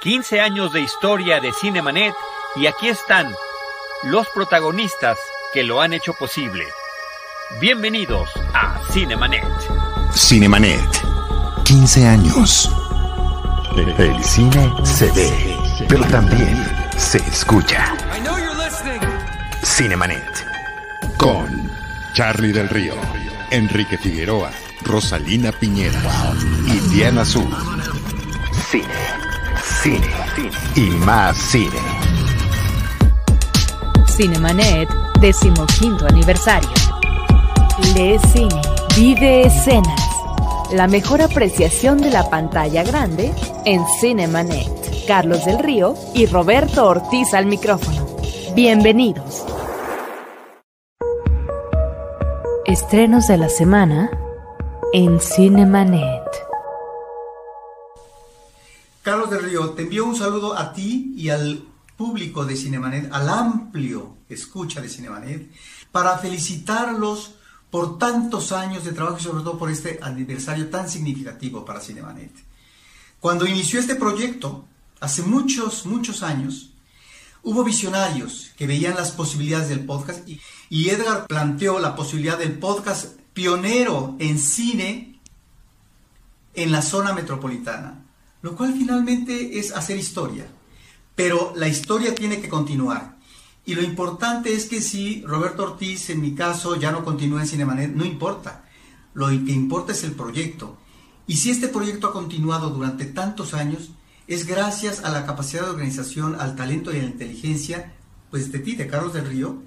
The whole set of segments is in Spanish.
15 años de historia de Cinemanet y aquí están los protagonistas que lo han hecho posible. Bienvenidos a Cinemanet. Cinemanet. 15 años. El cine se ve, pero también se escucha. Cinemanet. Con Charlie del Río, Enrique Figueroa, Rosalina Piñera y Diana Azul. Cine, cine, y más cine. Cinemanet, decimoquinto aniversario. Lee cine, vive escenas. La mejor apreciación de la pantalla grande en Cinemanet. Carlos del Río y Roberto Ortiz al micrófono. Bienvenidos. Estrenos de la semana en Cinemanet. Carlos del Río, te envío un saludo a ti y al público de Cinemanet, al amplio escucha de Cinemanet, para felicitarlos por tantos años de trabajo y sobre todo por este aniversario tan significativo para Cinemanet. Cuando inició este proyecto, hace muchos, muchos años, hubo visionarios que veían las posibilidades del podcast y, y Edgar planteó la posibilidad del podcast pionero en cine en la zona metropolitana, lo cual finalmente es hacer historia. Pero la historia tiene que continuar. Y lo importante es que si Roberto Ortiz, en mi caso, ya no continúa en Cinemanet, no importa. Lo que importa es el proyecto. Y si este proyecto ha continuado durante tantos años, es gracias a la capacidad de organización, al talento y a la inteligencia, pues de ti, de Carlos del Río,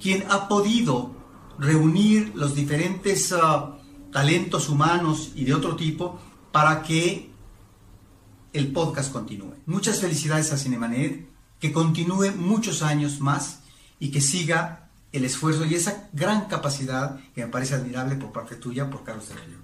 quien ha podido reunir los diferentes uh, talentos humanos y de otro tipo para que el podcast continúe. Muchas felicidades a Cinemanet, que continúe muchos años más y que siga el esfuerzo y esa gran capacidad que me parece admirable por parte tuya, por Carlos del Río.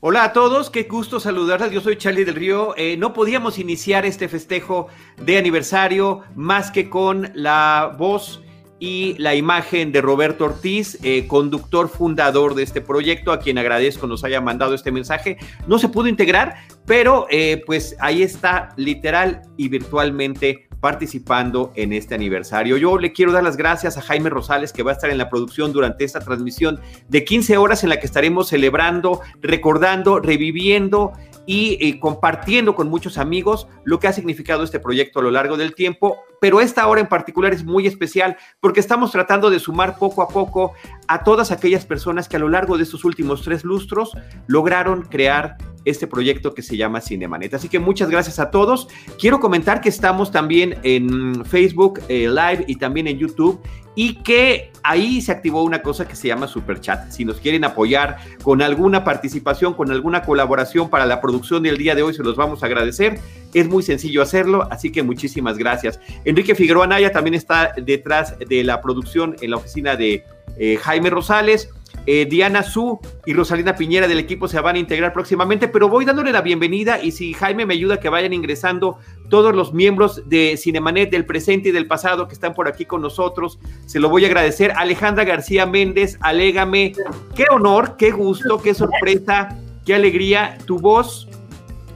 Hola a todos, qué gusto saludarles. Yo soy Charlie del Río. Eh, no podíamos iniciar este festejo de aniversario más que con la voz y la imagen de Roberto Ortiz, eh, conductor fundador de este proyecto, a quien agradezco nos haya mandado este mensaje. No se pudo integrar, pero eh, pues ahí está literal y virtualmente participando en este aniversario. Yo le quiero dar las gracias a Jaime Rosales que va a estar en la producción durante esta transmisión de 15 horas en la que estaremos celebrando, recordando, reviviendo y, y, compartiendo con muchos amigos lo que ha significado este proyecto a lo largo del tiempo. Pero esta hora en particular es muy especial porque estamos tratando de sumar poco a poco a todas aquellas personas que a lo largo de estos últimos tres lustros lograron crear este proyecto que se llama Cinemanet. Así que muchas gracias a todos. Quiero comentar que estamos también en Facebook eh, Live y también en YouTube y que ahí se activó una cosa que se llama Super Chat. Si nos quieren apoyar con alguna participación, con alguna colaboración para la producción del día de hoy, se los vamos a agradecer. Es muy sencillo hacerlo, así que muchísimas gracias. Enrique Figueroa Naya también está detrás de la producción en la oficina de eh, Jaime Rosales. Eh, Diana Su y Rosalina Piñera del equipo se van a integrar próximamente, pero voy dándole la bienvenida y si Jaime me ayuda que vayan ingresando todos los miembros de Cinemanet del presente y del pasado que están por aquí con nosotros, se lo voy a agradecer. Alejandra García Méndez, alégame, qué honor, qué gusto, qué sorpresa, qué alegría, tu voz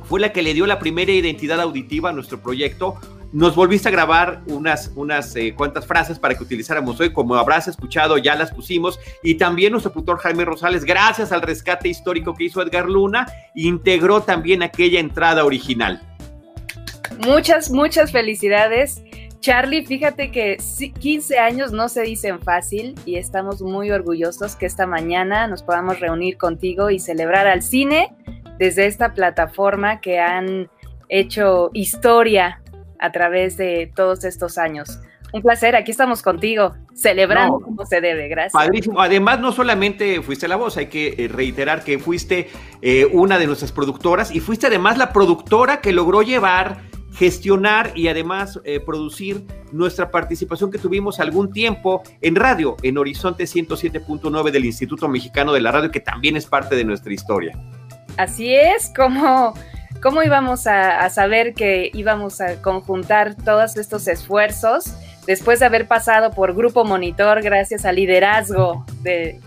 fue la que le dio la primera identidad auditiva a nuestro proyecto nos volviste a grabar unas, unas eh, cuantas frases para que utilizáramos hoy. Como habrás escuchado, ya las pusimos. Y también nuestro tutor Jaime Rosales, gracias al rescate histórico que hizo Edgar Luna, integró también aquella entrada original. Muchas, muchas felicidades. Charlie, fíjate que 15 años no se dicen fácil y estamos muy orgullosos que esta mañana nos podamos reunir contigo y celebrar al cine desde esta plataforma que han hecho historia a través de todos estos años. Un placer, aquí estamos contigo, celebrando no, como se debe, gracias. Padrísimo. Además, no solamente fuiste la voz, hay que eh, reiterar que fuiste eh, una de nuestras productoras y fuiste además la productora que logró llevar, gestionar y además eh, producir nuestra participación que tuvimos algún tiempo en radio, en Horizonte 107.9 del Instituto Mexicano de la Radio, que también es parte de nuestra historia. Así es, como ¿Cómo íbamos a, a, saber que íbamos a conjuntar todos estos esfuerzos después de haber pasado por Grupo Monitor gracias al liderazgo de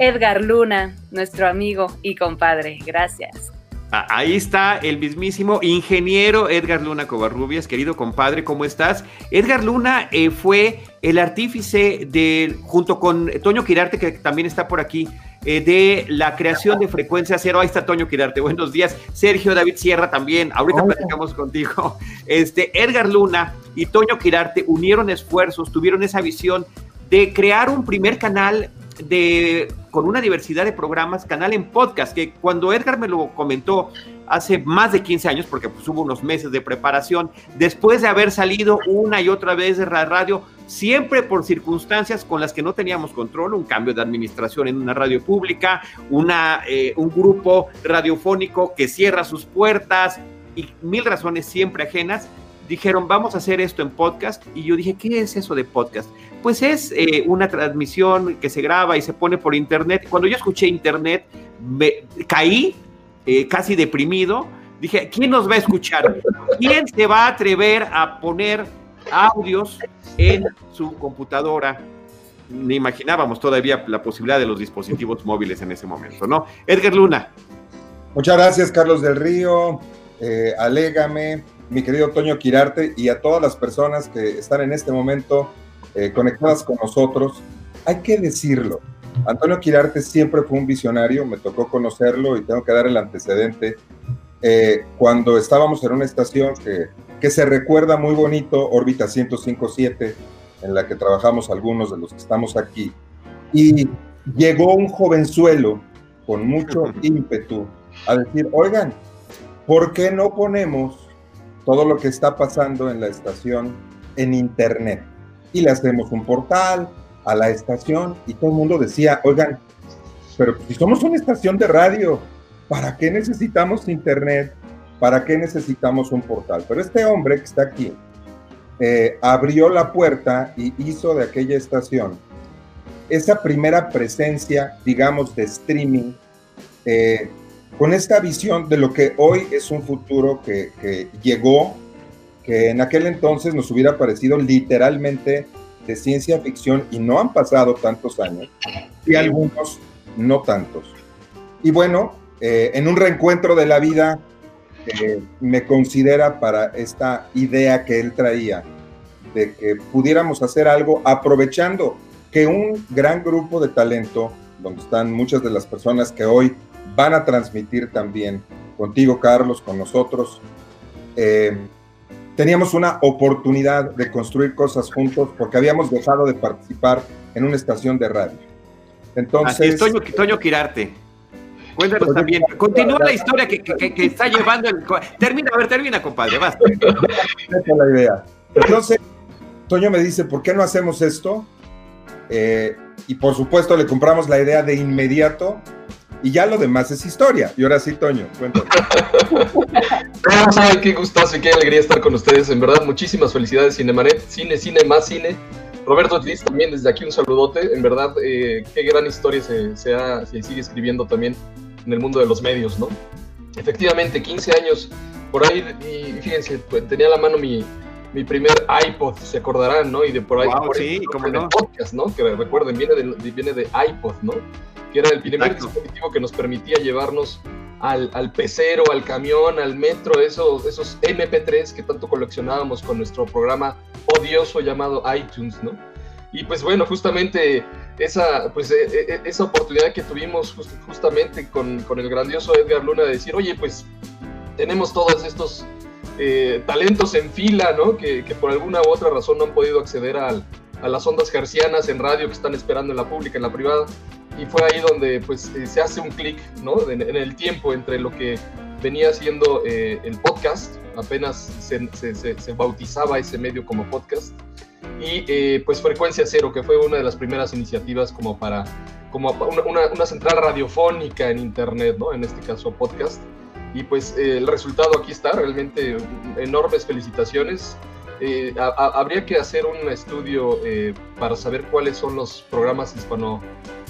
Edgar Luna, nuestro amigo y compadre? Gracias. Ahí está el mismísimo ingeniero Edgar Luna Covarrubias, querido compadre, ¿cómo estás? Edgar Luna eh, fue el artífice de, junto con Toño Quirarte, que también está por aquí, eh, de la creación de Frecuencia Cero. Ahí está Toño Quirarte, buenos días. Sergio David Sierra también, ahorita platicamos contigo. Este, Edgar Luna y Toño Quirarte unieron esfuerzos, tuvieron esa visión de crear un primer canal de, con una diversidad de programas, canal en podcast, que cuando Edgar me lo comentó hace más de 15 años, porque pues, hubo unos meses de preparación, después de haber salido una y otra vez de la radio, siempre por circunstancias con las que no teníamos control, un cambio de administración en una radio pública, una, eh, un grupo radiofónico que cierra sus puertas y mil razones siempre ajenas, dijeron, vamos a hacer esto en podcast. Y yo dije, ¿qué es eso de podcast? Pues es eh, una transmisión que se graba y se pone por internet. Cuando yo escuché internet, me caí eh, casi deprimido. Dije, ¿quién nos va a escuchar? ¿Quién se va a atrever a poner audios en su computadora? Ni imaginábamos todavía la posibilidad de los dispositivos móviles en ese momento, ¿no? Edgar Luna. Muchas gracias, Carlos del Río. Eh, alégame, mi querido Toño Quirarte y a todas las personas que están en este momento eh, conectadas con nosotros. Hay que decirlo, Antonio Quirarte siempre fue un visionario, me tocó conocerlo y tengo que dar el antecedente. Eh, cuando estábamos en una estación que, que se recuerda muy bonito, órbita 1057, en la que trabajamos algunos de los que estamos aquí, y llegó un jovenzuelo con mucho ímpetu a decir, oigan, ¿por qué no ponemos todo lo que está pasando en la estación en internet. Y le hacemos un portal a la estación y todo el mundo decía, oigan, pero si somos una estación de radio, ¿para qué necesitamos internet? ¿Para qué necesitamos un portal? Pero este hombre que está aquí eh, abrió la puerta y hizo de aquella estación esa primera presencia, digamos, de streaming eh, con esta visión de lo que hoy es un futuro que, llegó, que en aquel entonces nos hubiera parecido literalmente de ciencia ficción y no han pasado tantos años, y algunos no tantos. Y bueno, eh, en un reencuentro de la vida, eh, me considera para esta idea que él traía, de que pudiéramos hacer algo aprovechando que un gran grupo de talento, donde están muchas de las personas que hoy van a transmitir también contigo, Carlos, con nosotros. Eh, teníamos una oportunidad de construir cosas juntos porque habíamos dejado de participar en una estación de radio. Entonces. Toño, Toño Quirarte. Cuéntanos pues, también. Continúa la historia que, que, está llevando el. Termina, a ver, termina, compadre, es la idea. Entonces, Toño me dice: ¿por qué no hacemos esto? Eh, y por supuesto, le compramos la idea de inmediato y ya lo demás es historia. Y ahora sí, Toño, cuéntame. Ay, qué gustazo y qué alegría estar con ustedes. En verdad, muchísimas felicidades, Cinemanet. Cine, cine, más cine. Roberto Liz, también desde aquí un saludote. En verdad, eh, qué gran historia se, se, sigue escribiendo también en el mundo de los medios, ¿no? Efectivamente, 15 años por ahí, y fíjense, pues, tenía la mano mi, mi primer iPod, se acordarán, ¿no? Y de por ahí, por sí, como no. podcast, ¿no? Que recuerden, viene de, viene de iPod, ¿no? que era el primer dispositivo que nos permitía llevarnos al, al, pecero, al camión, al metro, esos, esos MP3 que tanto coleccionábamos con nuestro programa odioso llamado iTunes, ¿no? Y pues bueno, justamente esa, pues, e, e, e, esa oportunidad que tuvimos justamente con, con, el grandioso Edgar Luna de decir, oye, pues tenemos todos estos eh, talentos en fila, ¿no? Que, por alguna u otra razón no han podido acceder a las ondas gercianas en radio que están esperando en la pública, en la privada y fue ahí donde pues eh, se hace un clic ¿no? En, el tiempo entre lo que venía siendo eh, el podcast, apenas se, bautizaba ese medio como podcast, y pues Frecuencia Cero, que fue una de las primeras iniciativas como para, como una, central radiofónica en Internet, ¿no? en este caso podcast, y pues el resultado aquí está, realmente enormes felicitaciones. habría que hacer un estudio para saber cuáles son los programas hispano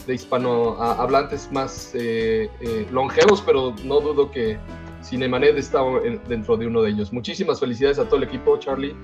de hispanohablantes más eh, eh, longevos, pero no dudo que, Cinemanet está dentro de uno de ellos. Muchísimas felicidades a todo el equipo, Charlie.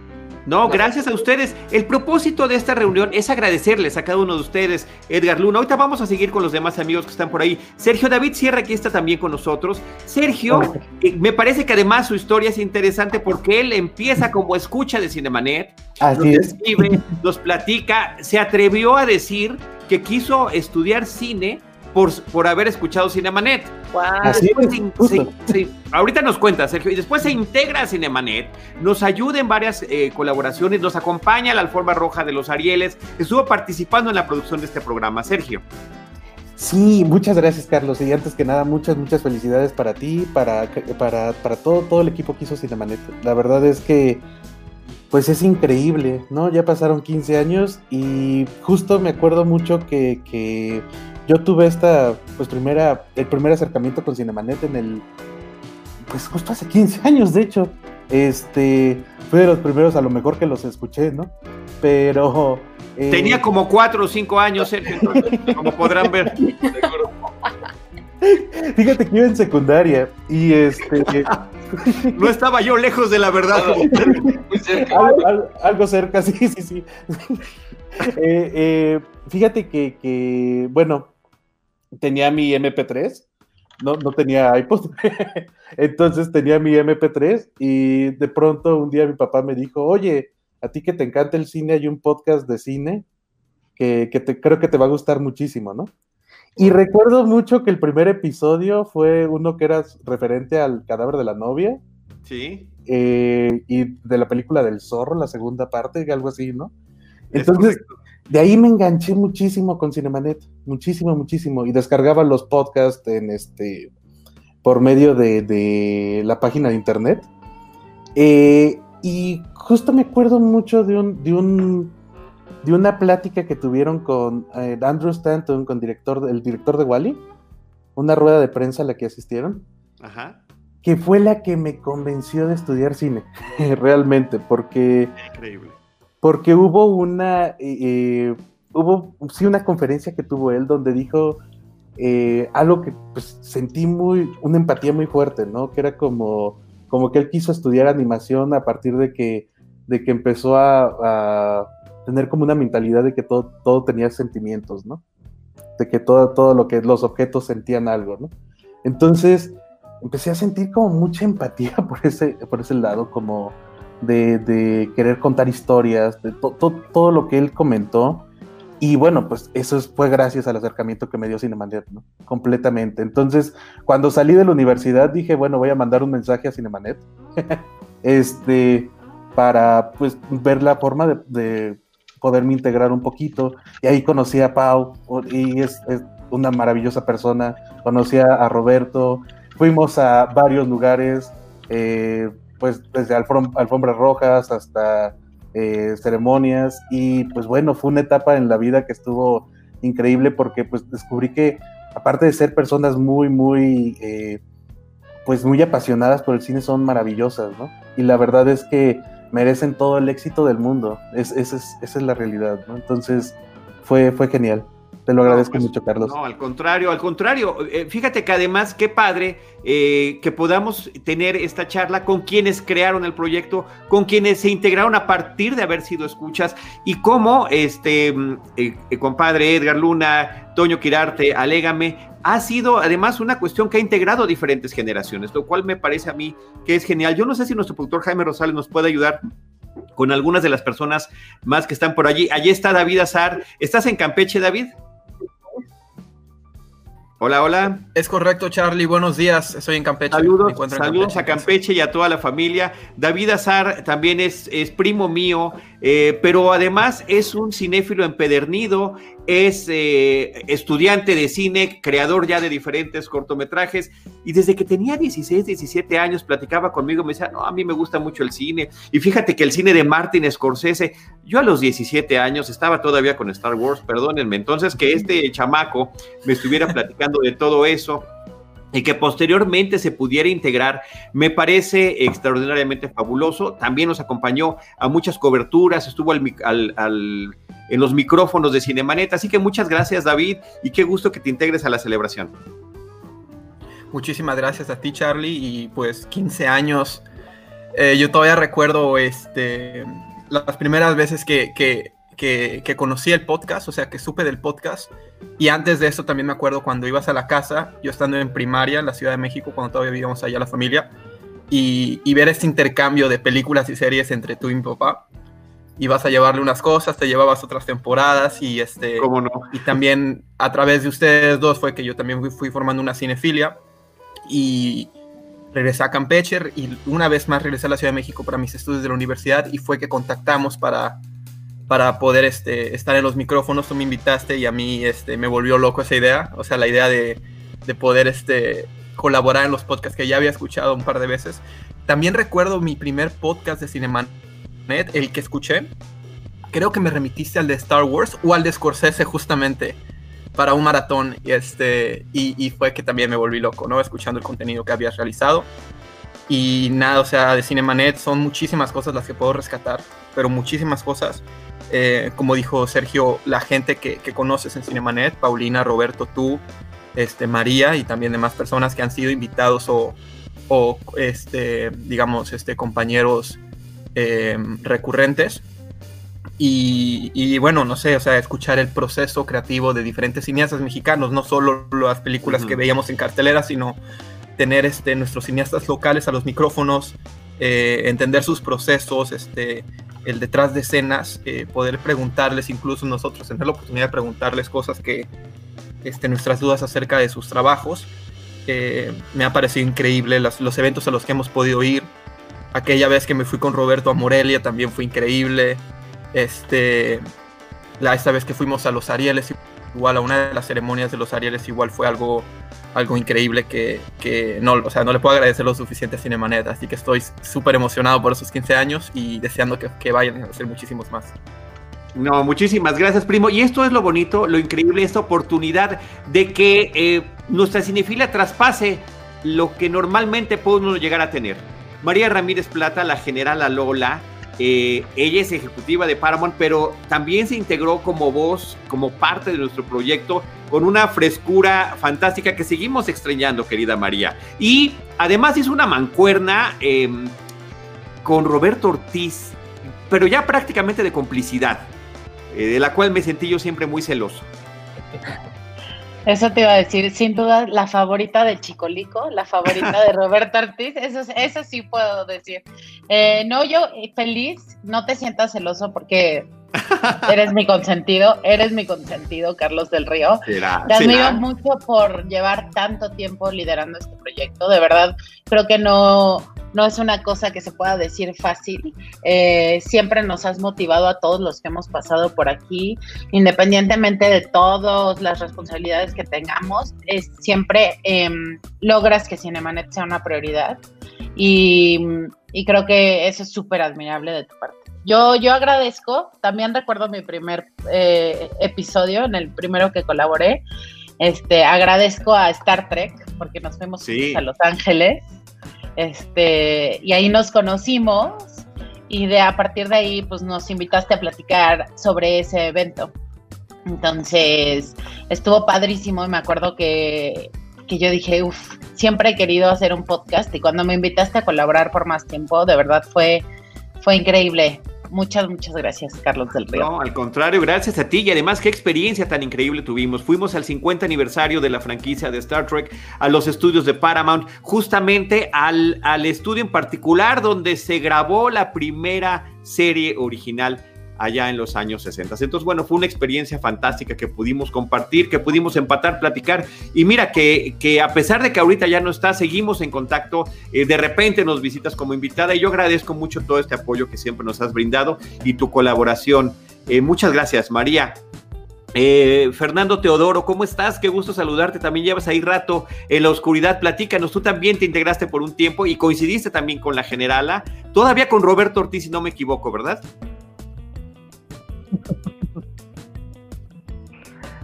No, gracias a ustedes. El propósito de esta reunión es agradecerles a cada uno de ustedes, Edgar Luna. Ahorita vamos a seguir con los demás amigos que están por ahí. Sergio David Sierra aquí está también con nosotros. Sergio, eh, me parece que además su historia es interesante porque él empieza como escucha de Cinemanet. Así nos es. escribe, nos platica, se atrevió a decir que quiso estudiar cine por, por haber escuchado Cinemanet. Wow. Así es, se- se- ahorita nos cuenta, Sergio, y después se integra a Cinemanet, nos ayuda en varias eh, colaboraciones, nos acompaña a la alfombra roja de los Arieles, estuvo participando en la producción de este programa. Sergio. Sí, muchas gracias, Carlos. Y antes que nada, muchas, muchas felicidades para ti, para, para, para todo, todo el equipo que hizo Cinemanet. La verdad es que, pues es increíble, ¿no? Ya pasaron 15 años y justo me acuerdo mucho que, que yo tuve esta, pues primera, el primer acercamiento con Cinemanet en el, pues justo hace 15 años, de hecho. Este, fue de los primeros a lo mejor que los escuché, ¿no? Pero... eh, Tenía como cuatro o cinco años, Sergio, entonces, como podrán ver. Seguro. Fíjate que iba en secundaria y este No estaba yo lejos de la verdad. Muy cerca. algo, algo- algo cerca, sí, sí, sí. Eh, eh, fíjate que, que, bueno, tenía mi MP3, no, no tenía iPod, entonces tenía mi MP3 y de pronto un día mi papá me dijo, oye, a ti que te encanta el cine, hay un podcast de cine que, que te, creo que te va a gustar muchísimo, ¿no? Y recuerdo mucho que el primer episodio fue uno que era referente al cadáver de la novia Sí. eh, y de la película del zorro, la segunda parte, algo así, ¿no? Es Entonces. De ahí me enganché muchísimo con Cinemanet, muchísimo, muchísimo, y descargaba los podcasts en este, por medio de, de la página de internet. Eh, y justo me acuerdo mucho de un, de un, de una plática que tuvieron con eh, Andrew Stanton, con director, el director de Wally, una rueda de prensa a la que asistieron Ajá. que fue la que me convenció de estudiar cine, realmente, porque, Increíble. Porque hubo una, eh, eh, hubo, sí, una conferencia que tuvo él donde dijo eh, algo que pues, sentí muy, una empatía muy fuerte, ¿no? Que era como, como que él quiso estudiar animación a partir de que, de que empezó a, a tener como una mentalidad de que todo, todo tenía sentimientos, ¿no? De que todo, todo lo que los objetos sentían algo, ¿no? Entonces, empecé a sentir como mucha empatía por ese, por ese lado, como de, querer contar historias, de to- to- todo lo que él comentó. Y bueno, pues eso es- fue gracias al acercamiento que me dio Cinemanet, ¿no? Completamente. Entonces, cuando salí de la universidad dije, bueno, voy a mandar un mensaje a Cinemanet, este, para pues ver la forma de, de poderme integrar un poquito. Y ahí conocí a Pau, y es, es una maravillosa persona. Conocí a Roberto, fuimos a varios lugares, eh, pues desde alfom- alfombras rojas hasta eh, ceremonias y pues bueno, fue una etapa en la vida que estuvo increíble porque pues descubrí que aparte de ser personas muy, muy, eh, pues muy apasionadas por el cine, son maravillosas, ¿no? Y la verdad es que merecen todo el éxito del mundo, es, esa es, esa es la realidad, ¿no? Entonces fue, fue genial. Te lo agradezco pues, mucho, Carlos. No, al contrario, al contrario. Eh, fíjate que además, qué padre eh, que podamos tener esta charla con quienes crearon el proyecto, con quienes se integraron a partir de haber sido escuchas y cómo este mm, eh, eh, compadre Edgar Luna, Toño Quirarte, Alégame, ha sido además una cuestión que ha integrado diferentes generaciones, lo cual me parece a mí que es genial. Yo no sé si nuestro productor Jaime Rosales nos puede ayudar con algunas de las personas más que están por allí. Allí está David Azar. ¿Estás en Campeche, David? Hola, hola. Es correcto, Charlie. Buenos días. Estoy en Campeche. Saludos, saludos a Campeche y a toda la familia. David Azar también es, es primo mío, eh, pero además es un cinéfilo empedernido, es eh, estudiante de cine, creador ya de diferentes cortometrajes, y desde que tenía 16, 17 años platicaba conmigo, me decía, no, a mí me gusta mucho el cine, y fíjate que el cine de Martin Scorsese, yo a los 17 años estaba todavía con Star Wars, perdónenme, entonces que este chamaco me estuviera platicando de todo eso, y que posteriormente se pudiera integrar, me parece extraordinariamente fabuloso. También nos acompañó a muchas coberturas, estuvo al, al- al- en los micrófonos de Cinemanet. Así que muchas gracias, David, y qué gusto que te integres a la celebración. muchísimas gracias a ti, Charlie, y pues 15 años. Eh, yo todavía recuerdo este, las primeras veces que, que, conocí el podcast, o sea, que supe del podcast. Y antes de eso también me acuerdo cuando ibas a la casa, yo estando en primaria en la Ciudad de México, cuando todavía vivíamos allá la familia, y, y ver este intercambio de películas y series entre tú y mi papá ibas a llevarle unas cosas, te llevabas otras temporadas y este ¿Cómo no? y también a través de ustedes dos fue que yo también fui, formando una cinefilia y regresé a Campeche y una vez más regresé a la Ciudad de México para mis estudios de la universidad y fue que contactamos para para poder este, estar en los micrófonos, tú me invitaste y a mí este, me volvió loco esa idea, o sea, la idea de, de poder este, colaborar en los podcasts que ya había escuchado un par de veces. También recuerdo mi primer podcast de Cineman el que escuché, creo que me remitiste al de Star Wars o al de Scorsese justamente para un maratón y, este, y, fue que también me volví loco, ¿no? Escuchando el contenido que habías realizado. Y nada, o sea, de Cinemanet son muchísimas cosas las que puedo rescatar, pero muchísimas cosas. Eh, como dijo Sergio, la gente que, que, conoces en Cinemanet, Paulina, Roberto, tú, este, María y también demás personas que han sido invitados o, o este, digamos, este, compañeros Em, recurrentes. Y, bueno, no sé, o sea, escuchar el proceso creativo de diferentes cineastas mexicanos, no solo las películas que veíamos en cartelera, sino tener este, nuestros cineastas locales a los micrófonos, eh, entender sus procesos, este, el detrás de escenas, eh, poder preguntarles, incluso nosotros tener la oportunidad de preguntarles cosas que, este, nuestras dudas acerca de sus trabajos. Eh, me ha parecido increíble los, eventos a los que hemos podido ir, Aquella vez que me fui con Roberto a Morelia también fue increíble. Este, la, esta vez que fuimos a los Arieles, igual a una de las ceremonias de los Arieles, igual fue algo, algo increíble que, que no, o sea, no le puedo agradecer lo suficiente a Cinemanet. Así que estoy súper emocionado por esos 15 años y deseando que, que vayan a ser muchísimos más. No, muchísimas gracias, primo. Y esto es lo bonito, lo increíble, esta oportunidad de que eh, nuestra cinefilia traspase lo que normalmente podemos llegar a tener. María Ramírez Plata, la general Lola, eh, ella es ejecutiva de Paramount, pero también se integró como voz, como parte de nuestro proyecto, con una frescura fantástica que seguimos extrañando, querida María. Y además hizo una mancuerna em, con Roberto Ortiz, pero ya prácticamente de complicidad, eh, de la cual me sentí yo siempre muy celoso. Eso te iba a decir, sin duda, la favorita de Chicolico, la favorita de Roberto Ortiz, eso, eso sí puedo decir. Eh, no, yo eh, feliz, no te sientas celoso porque eres mi consentido, eres mi consentido, Carlos del Río. te admiro mucho por llevar tanto tiempo liderando este proyecto, de verdad, creo que no, no es una cosa que se pueda decir fácil. Eh, siempre nos has motivado a todos los que hemos pasado por aquí, independientemente de todas las responsabilidades que tengamos, es, siempre em, logras que Cinemanet sea una prioridad y, creo que eso es súper admirable de tu parte. Yo, yo agradezco, también recuerdo mi primer eh, episodio, en el primero que colaboré, este, agradezco a Star Trek porque nos fuimos a Los Ángeles este, y ahí nos conocimos y de a partir de ahí pues nos invitaste a platicar sobre ese evento. Entonces estuvo padrísimo y me acuerdo que, que yo dije, uff, siempre he querido hacer un podcast y cuando me invitaste a colaborar por más tiempo, de verdad fue, fue increíble. Muchas, muchas gracias, Carlos del Río. No, al contrario, gracias a ti y además qué experiencia tan increíble tuvimos. Fuimos al 50 aniversario de la franquicia de Star Trek, a los estudios de Paramount, justamente al, al estudio en particular donde se grabó la primera serie original allá en los años 60. Entonces, bueno, fue una experiencia fantástica que pudimos compartir, que pudimos empatar, platicar. Y mira que, que a pesar de que ahorita ya no está, seguimos en contacto. Eh, de repente nos visitas como invitada y yo agradezco mucho todo este apoyo que siempre nos has brindado y tu colaboración. Eh, muchas gracias, María. Eh, Fernando Teodoro, ¿cómo estás? Qué gusto saludarte. También llevas ahí rato en la oscuridad. Platícanos, tú también te integraste por un tiempo y coincidiste también con la generala, todavía con Roberto Ortiz, si no me equivoco, ¿verdad?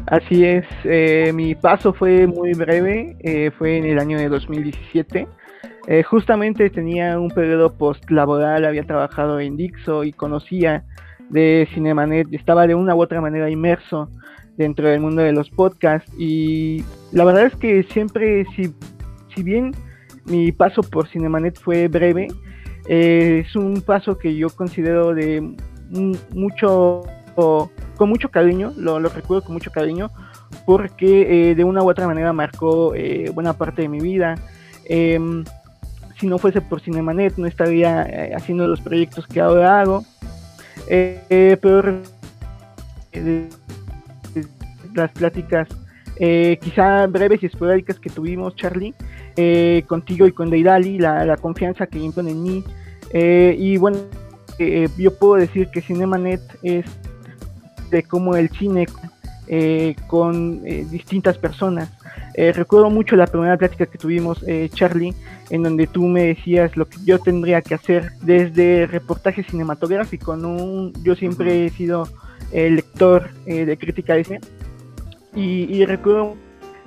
Así es, eh, mi paso fue muy breve, eh, fue en el año de 2017. Eh, justamente tenía un periodo post-laboral, había trabajado en Dixo y conocía de Cinemanet, estaba de una u otra manera inmerso dentro del mundo de los podcasts y la verdad es que siempre si, si bien mi paso por Cinemanet fue breve, es un paso que yo considero de mucho, con mucho cariño, lo, recuerdo con mucho cariño, porque eh, de una u otra manera marcó eh, buena parte de mi vida. Em, si no fuese por Cinemanet, no estaría haciendo los proyectos que ahora hago. pero las pláticas quizá breves y esporádicas que tuvimos, Charlie, eh, contigo y con Deidali, la, la confianza que impone en mí. Eh, y bueno, eh, yo puedo decir que Cinemanet es de como el cine con distintas personas. recuerdo mucho la primera plática que tuvimos, Charlie, en donde tú me decías lo que yo tendría que hacer desde reportaje cinematográfico. ¿no? Yo siempre he sido lector de crítica de cine. Y, y recuerdo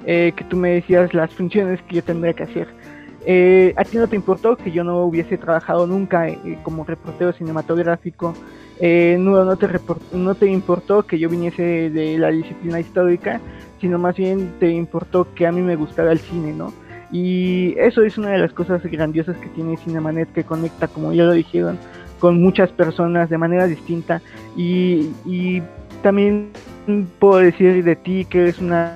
eh, que tú me decías las funciones que yo tendría que hacer. Eh, ¿A ti no te importó que yo no hubiese trabajado nunca eh, como reportero cinematográfico? no, no, te no te importó que yo viniese de la disciplina histórica, sino más bien te importó que a mí me gustara el cine, ¿no? Y eso es una de las cosas grandiosas que tiene Cinemanet, que conecta, como ya lo dijeron, con muchas personas de manera distinta. Y, también puedo decir de ti que eres una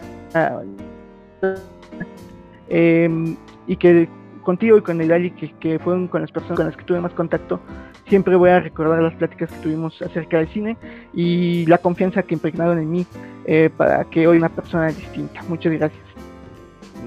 y que contigo y con el que, que fueron con las personas con las que tuve más contacto, siempre voy a recordar las pláticas que tuvimos acerca del cine y la confianza que impregnaron en mí eh, para que hoy una persona distinta. Muchas gracias.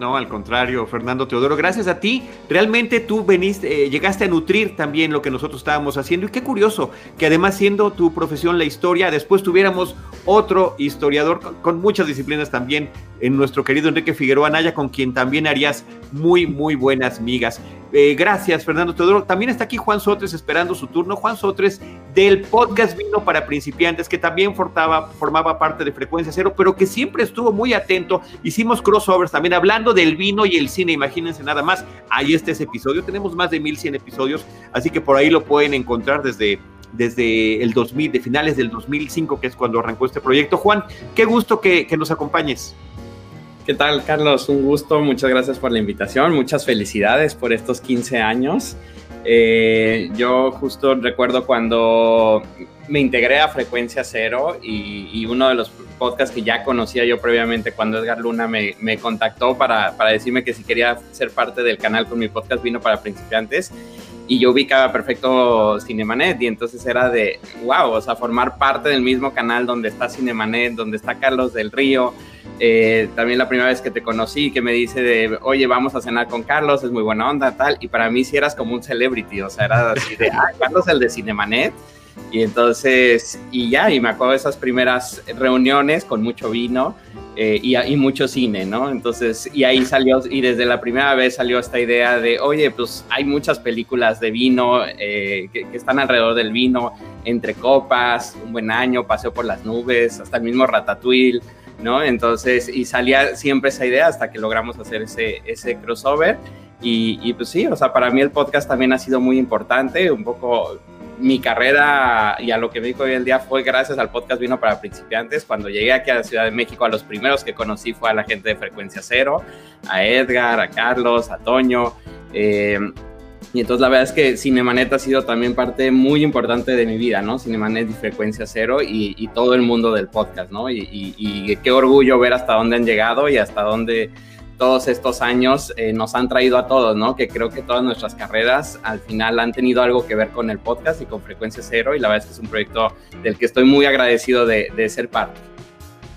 No, al contrario, Fernando Teodoro, gracias a ti. Realmente tú veniste, eh, llegaste a nutrir también lo que nosotros estábamos haciendo. Y qué curioso que además siendo tu profesión la historia, después tuviéramos otro historiador con, muchas disciplinas también, en nuestro querido Enrique Figueroa Naya, con quien también harías muy, muy buenas migas. Eh, gracias, Fernando Teodoro. También está aquí Juan Sotres esperando su turno. Juan Sotres del podcast Vino para Principiantes, que también formaba, parte de Frecuencia Cero, pero que siempre estuvo muy atento. Hicimos crossovers también hablando del vino y el cine. Imagínense nada más. Ahí está ese episodio. Tenemos más de 1100 episodios, así que por ahí lo pueden encontrar desde desde el 2000, de finales del 2005, que es cuando arrancó este proyecto. Juan, qué gusto que, que nos acompañes. ¿Qué tal, Carlos? Un gusto, muchas gracias por la invitación, muchas felicidades por estos 15 años. Eh, yo justo recuerdo cuando me integré a Frecuencia Cero y, uno de los podcasts que ya conocía yo previamente cuando Edgar Luna me, me contactó para, para, decirme que si quería ser parte del canal con mi podcast Vino para Principiantes y yo ubicaba perfecto Cinemanet y entonces era de wow, o sea, formar parte del mismo canal donde está Cinemanet, donde está Carlos del Río, eh, también la primera vez que te conocí, que me dice de, oye, vamos a cenar con Carlos, es muy buena onda, tal. Y para mí sí eras como un celebrity, o sea, era así de, ah, Carlos el de Cinemanet. Y entonces, y ya, y me acuerdo esas primeras reuniones con mucho vino eh, y, mucho cine, ¿no? Entonces, y ahí salió, y desde la primera vez salió esta idea de, oye, pues hay muchas películas de vino eh, que, que, están alrededor del vino, entre copas, un buen año, paseo por las nubes, hasta el mismo Ratatouille. ¿no? Entonces, y salía siempre esa idea hasta que logramos hacer ese, ese crossover. Y, y, pues sí, o sea, para mí el podcast también ha sido muy importante, un poco mi carrera y a lo que me dijo hoy en día fue gracias al podcast Vino para Principiantes. Cuando llegué aquí a la Ciudad de México, a los primeros que conocí fue a la gente de Frecuencia Cero, a Edgar, a Carlos, a Toño. Eh, y entonces la verdad es que Cinemanet ha sido también parte muy importante de mi vida, ¿no? Cinemanet y Frecuencia Cero y, todo el mundo del podcast, ¿no? Y, qué orgullo ver hasta dónde han llegado y hasta dónde todos estos años eh, nos han traído a todos, ¿no? Que creo que todas nuestras carreras al final han tenido algo que ver con el podcast y con Frecuencia Cero y la verdad es que es un proyecto del que estoy muy agradecido de, de ser parte.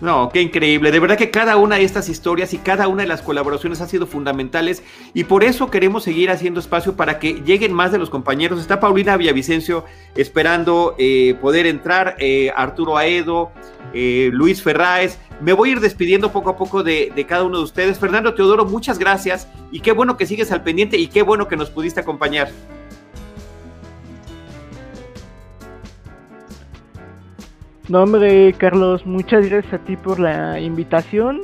No, qué increíble. De verdad que cada una de estas historias y cada una de las colaboraciones han sido fundamentales y por eso queremos seguir haciendo espacio para que lleguen más de los compañeros. Está Paulina Villavicencio esperando eh, poder entrar, eh, Arturo Aedo, eh, Luis Ferráez. Me voy a ir despidiendo poco a poco de, de, cada uno de ustedes. Fernando Teodoro, muchas gracias y qué bueno que sigues al pendiente y qué bueno que nos pudiste acompañar. No, hombre, Carlos, muchas gracias a ti por la invitación.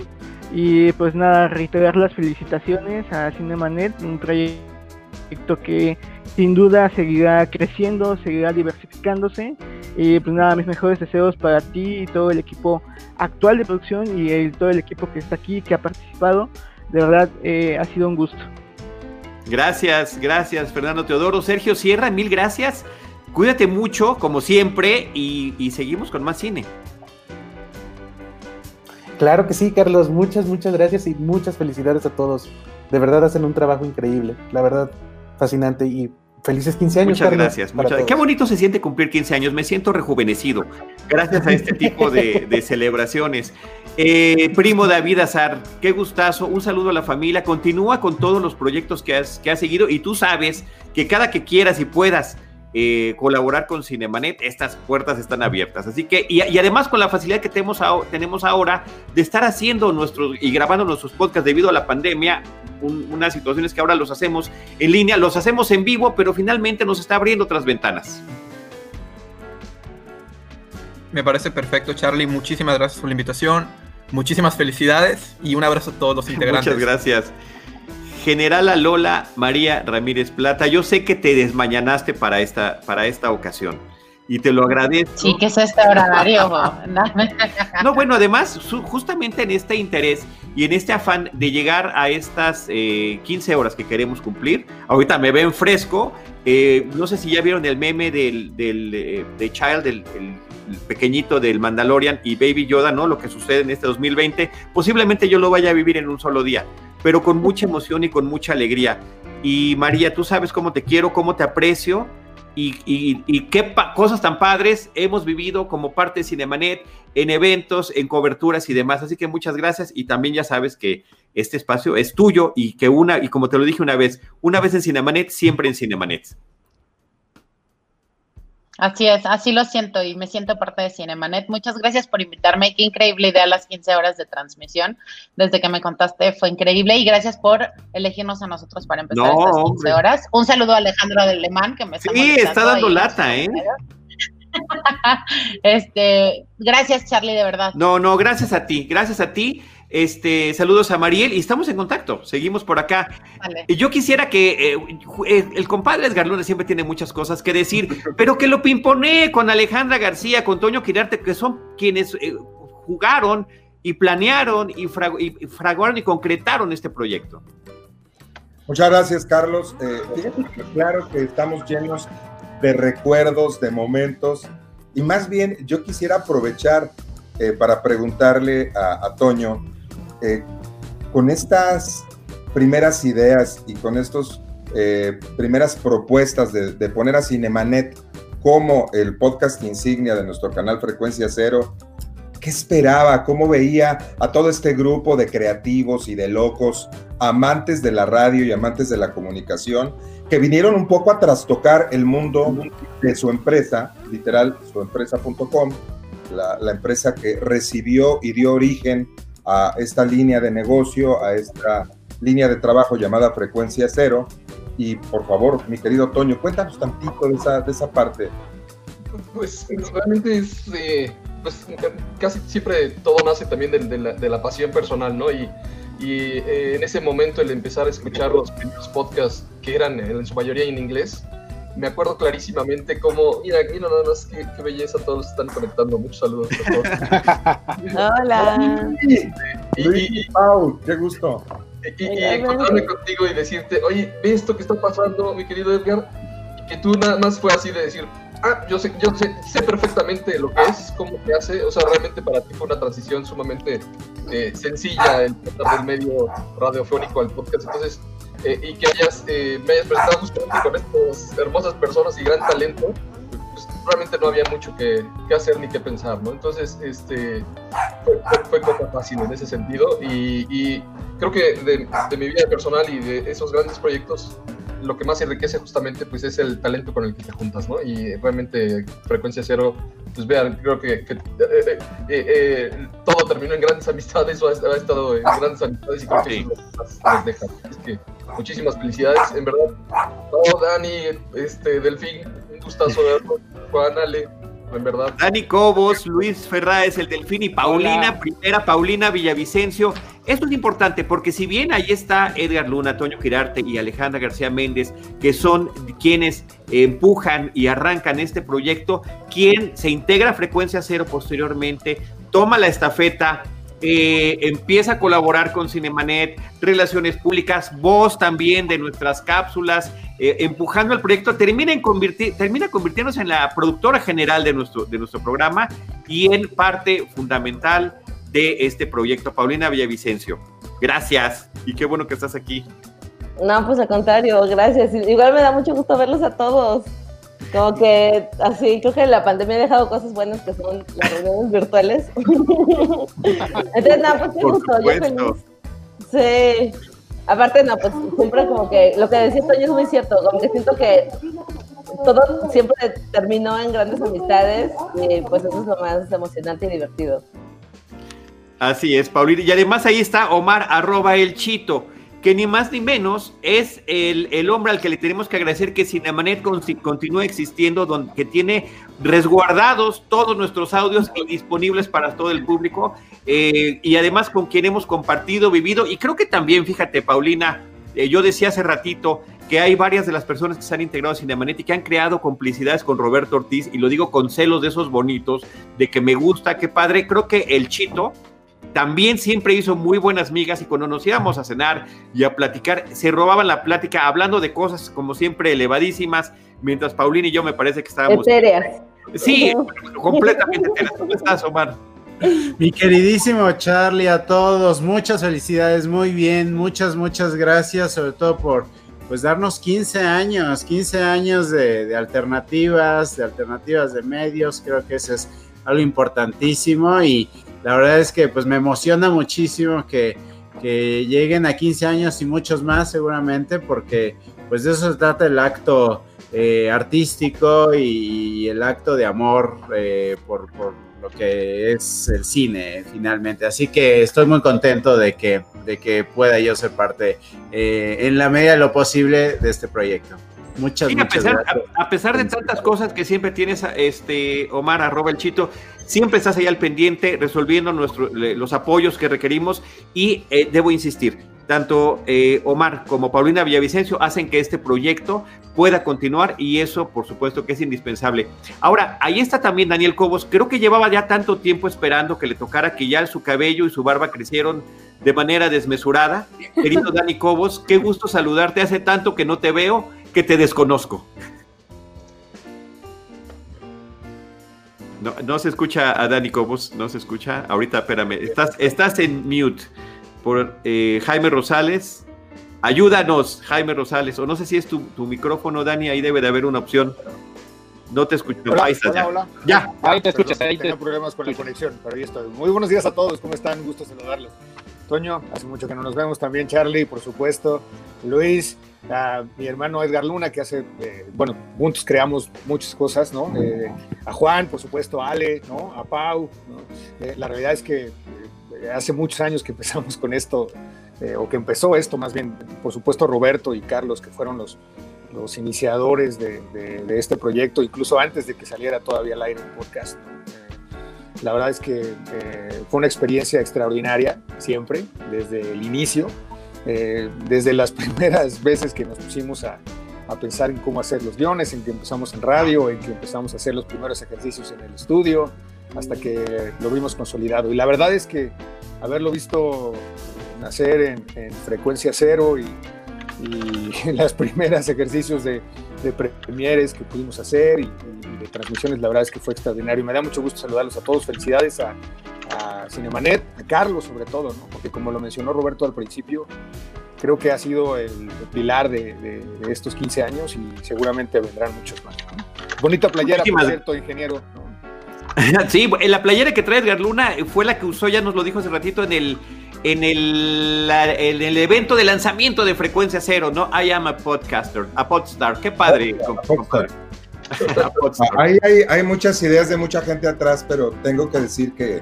Y pues nada, reiterar las felicitaciones a Cinemanet, un proyecto que sin duda seguirá creciendo, seguirá diversificándose. Y pues nada, mis mejores deseos para ti y todo el equipo actual de producción y todo el equipo que está aquí, que ha participado. De verdad, eh, ha sido un gusto. Gracias, gracias, Fernando Teodoro. Sergio Sierra, mil gracias. Cuídate mucho, como siempre, y, seguimos con más cine. Claro que sí, Carlos. Muchas, muchas gracias y muchas felicidades a todos. De verdad hacen un trabajo increíble. La verdad, fascinante y felices 15 años. Muchas gracias. Qué bonito se siente cumplir 15 años. Me siento rejuvenecido gracias a este tipo de, celebraciones. Eh, primo David Azar, qué gustazo. Un saludo a la familia. Continúa con todos los proyectos que has, que has seguido y tú sabes que cada que quieras y puedas eh, colaborar con Cinemanet, estas puertas están abiertas. Así que, y, además con la facilidad que tenemos, tenemos ahora de estar haciendo nuestros y grabando nuestros podcasts debido a la pandemia, unas situaciones que ahora los hacemos en línea, los hacemos en vivo, pero finalmente nos está abriendo otras ventanas. Me parece perfecto, Charlie. Muchísimas gracias por la invitación. Muchísimas felicidades y un abrazo a todos los integrantes. Muchas gracias. Generala Lola María Ramírez Plata, yo sé que te desmañanaste para esta, para esta ocasión y te lo agradezco. Sí, que es este horario. no, bueno, además, justamente en este interés y en este afán de llegar a estas 15 eh, horas que queremos cumplir, ahorita me ven fresco, eh, no sé si ya vieron el meme del, del eh, de Child, del pequeñito del Mandalorian y Baby Yoda, ¿no? Lo que sucede en este 2020, posiblemente yo lo vaya a vivir en un solo día pero con mucha emoción y con mucha alegría. Y María, tú sabes cómo te quiero, cómo te aprecio y, qué cosas tan padres hemos vivido como parte de Cinemanet en eventos, en coberturas y demás. Así que muchas gracias y también ya sabes que este espacio es tuyo y que una, y como te lo dije una vez, una vez en Cinemanet, siempre en Cinemanet. Así es, así lo siento y me siento parte de Cinemanet. Muchas gracias por invitarme. Qué increíble idea las 15 horas de transmisión. Desde que me contaste fue increíble y gracias por elegirnos a nosotros para empezar estas 15 horas. Un saludo a Alejandro de Alemán que me está Sí, está dando lata, ¿eh? este, gracias Charlie, de verdad. No, no, gracias a ti, gracias a ti. Este, saludos a Mariel y estamos en contacto. Seguimos por acá. y Yo quisiera que eh, eh, el compadre Edgar Luna siempre tiene muchas cosas que decir, pero que lo pimpone con Alejandra García, con Toño Quirarte, que son quienes eh, jugaron y planearon y, fraguaron y concretaron este proyecto. Muchas gracias, Carlos. claro que estamos llenos de recuerdos, de momentos, y más bien yo quisiera aprovechar para preguntarle a, a Toño eh, con estas primeras ideas y con estas eh, primeras propuestas de, poner a Cinemanet como el podcast insignia de nuestro canal Frecuencia Cero, ¿qué esperaba? ¿Cómo veía a todo este grupo de creativos y de locos, amantes de la radio y amantes de la comunicación, que vinieron un poco a trastocar el mundo de su empresa, literal, suempresa.com, la, la empresa que recibió y dio origen a esta línea de negocio, a esta línea de trabajo llamada Frecuencia Cero. Y por favor, mi querido Toño, cuéntanos tantito de esa, de esa parte. Pues realmente es, eh, pues, casi siempre todo nace también de, la, pasión personal, ¿no? Y, eh, en ese momento el empezar a escuchar los primeros podcasts que eran en su mayoría en inglés, me acuerdo clarísimamente cómo, mira, mira nada más qué, belleza, todos están conectando. Muchos saludos a todos. Hola. Y, Pau, qué gusto. Y, encontrarme contigo y decirte, oye, ve esto que está pasando, mi querido Edgar, que tú nada más fue así de decir, ah, yo sé, yo sé, sé perfectamente lo que es, cómo se hace, o sea, realmente para ti fue una transición sumamente eh, sencilla el pasar del medio radiofónico al podcast, entonces eh, y que hayas, eh, me hayas presentado justamente con estas hermosas personas y gran talento, pues realmente no había mucho que, que hacer ni que pensar, ¿no? Entonces, este, fue, fue, fácil en ese sentido y, y creo que de, de, mi vida personal y de esos grandes proyectos, lo que más enriquece justamente pues es el talento con el que te juntas, ¿no? Y realmente Frecuencia Cero, pues vean, creo que, que eh, eh, todo terminó en grandes amistades o ha, estado en grandes amistades y creo que eso las deja. Es que muchísimas felicidades, en verdad. todo Dani, este, Delfín, un gustazo verlo. Juan, Ale, en verdad. Dani Cobos, Luis Ferráez, el Delfín y Paulina, primera Paulina Villavicencio. Esto es importante porque si bien ahí está Edgar Luna, Toño Girarte y Alejandra García Méndez, que son quienes empujan y arrancan este proyecto, quien se integra a Frecuencia Cero posteriormente, toma la estafeta eh, empieza a colaborar con Cinemanet, Relaciones Públicas, voz también de nuestras cápsulas, eh, empujando el proyecto, termina, en convertir, termina convirtiéndose en la productora general de nuestro, de nuestro programa y en parte fundamental de este proyecto. Paulina Villavicencio, gracias y qué bueno que estás aquí. No, pues al contrario, gracias. Igual me da mucho gusto verlos a todos. Como que así, creo que la pandemia ha dejado cosas buenas que son las reuniones virtuales. Entonces, no, pues qué gusto, yo feliz. Sí. Aparte, no, pues siempre como que lo que decía Toño es muy cierto, como que siento que todo siempre terminó en grandes amistades y pues eso es lo más emocionante y divertido. Así es, Paulina. Y además ahí está Omar, arroba el chito que ni más ni menos es el, hombre al que le tenemos que agradecer que Cinemanet continúe existiendo, donde, que tiene resguardados todos nuestros audios y disponibles para todo el público, eh, y además con quien hemos compartido, vivido, y creo que también, fíjate, Paulina, eh, yo decía hace ratito que hay varias de las personas que se han integrado a Cinemanet y que han creado complicidades con Roberto Ortiz, y lo digo con celos de esos bonitos, de que me gusta, qué padre, creo que el Chito, también siempre hizo muy buenas migas y cuando nos íbamos a cenar y a platicar, se robaban la plática hablando de cosas como siempre elevadísimas, mientras Paulina y yo me parece que estábamos... Etéreas. Sí, completamente etéreas. ¿Cómo estás, Omar? Mi queridísimo Charlie, a todos, muchas felicidades, muy bien, muchas, muchas gracias, sobre todo por pues darnos 15 años, 15 años de, de alternativas, de alternativas de medios, creo que eso es algo importantísimo y, la verdad es que pues me emociona muchísimo que, lleguen a 15 años y muchos más seguramente, porque pues de eso se trata el acto eh, artístico y, el acto de amor eh, por, lo que es el cine finalmente. Así que estoy muy contento de que, de que pueda yo ser parte eh, en la medida de lo posible de este proyecto. Muchas, muchas a pesar, gracias. A, pesar de tantas cosas que siempre tienes, este Omar, arroba el chito, siempre estás ahí al pendiente, resolviendo nuestro, los apoyos que requerimos y eh, debo insistir, tanto eh, Omar como Paulina Villavicencio hacen que este proyecto pueda continuar y eso por supuesto que es indispensable. Ahora, ahí está también Daniel Cobos, creo que llevaba ya tanto tiempo esperando que le tocara que ya su cabello y su barba crecieron de manera desmesurada. Querido Dani Cobos, qué gusto saludarte, hace tanto que no te veo que te desconozco. No, no se escucha a Dani Cobos, no se escucha. Ahorita, espérame, estás, estás en mute por eh, Jaime Rosales. Ayúdanos, Jaime Rosales. O no sé si es tu, micrófono, Dani, ahí debe de haber una opción. No te escucho. Hola, ahí ya. Hola. ya. Ahí te escuchas. Ahí tengo problemas con la conexión, pero ahí estoy. Muy buenos días a todos, ¿cómo están? Un gusto saludarlos. Toño, hace mucho que no nos vemos también, Charlie, por supuesto, Luis, a mi hermano Edgar Luna, que hace, eh, bueno, juntos creamos muchas cosas, ¿no? Eh, a Juan, por supuesto, a Ale, ¿no? A Pau, ¿no? Eh, la realidad es que hace muchos años que empezamos con esto, o que empezó esto, más bien, por supuesto, Roberto y Carlos, que fueron los, los iniciadores de, de este proyecto, incluso antes de que saliera todavía al aire el podcast. La verdad es que eh, fue una experiencia extraordinaria siempre, desde el inicio, eh, desde las primeras veces que nos pusimos a, a, pensar en cómo hacer los guiones, en que empezamos en radio, en que empezamos a hacer los primeros ejercicios en el estudio, hasta que lo vimos consolidado. Y la verdad es que haberlo visto nacer en, en frecuencia cero y, y en los primeros ejercicios de, de premieres que pudimos hacer y, de transmisiones, la verdad es que fue extraordinario. Me da mucho gusto saludarlos a todos. Felicidades a, Cinemanet, a Carlos sobre todo, ¿no? porque como lo mencionó Roberto al principio, creo que ha sido el, pilar de, estos 15 años y seguramente vendrán muchos más. Bonita playera, por cierto, ingeniero. Sí, la playera que trae Edgar Luna fue la que usó, ya nos lo dijo hace ratito, en el en el, en el evento de lanzamiento de Frecuencia Cero, ¿no? I am a podcaster, a podstar. Qué padre. hay, hay, muchas ideas de mucha gente atrás, pero tengo que decir que,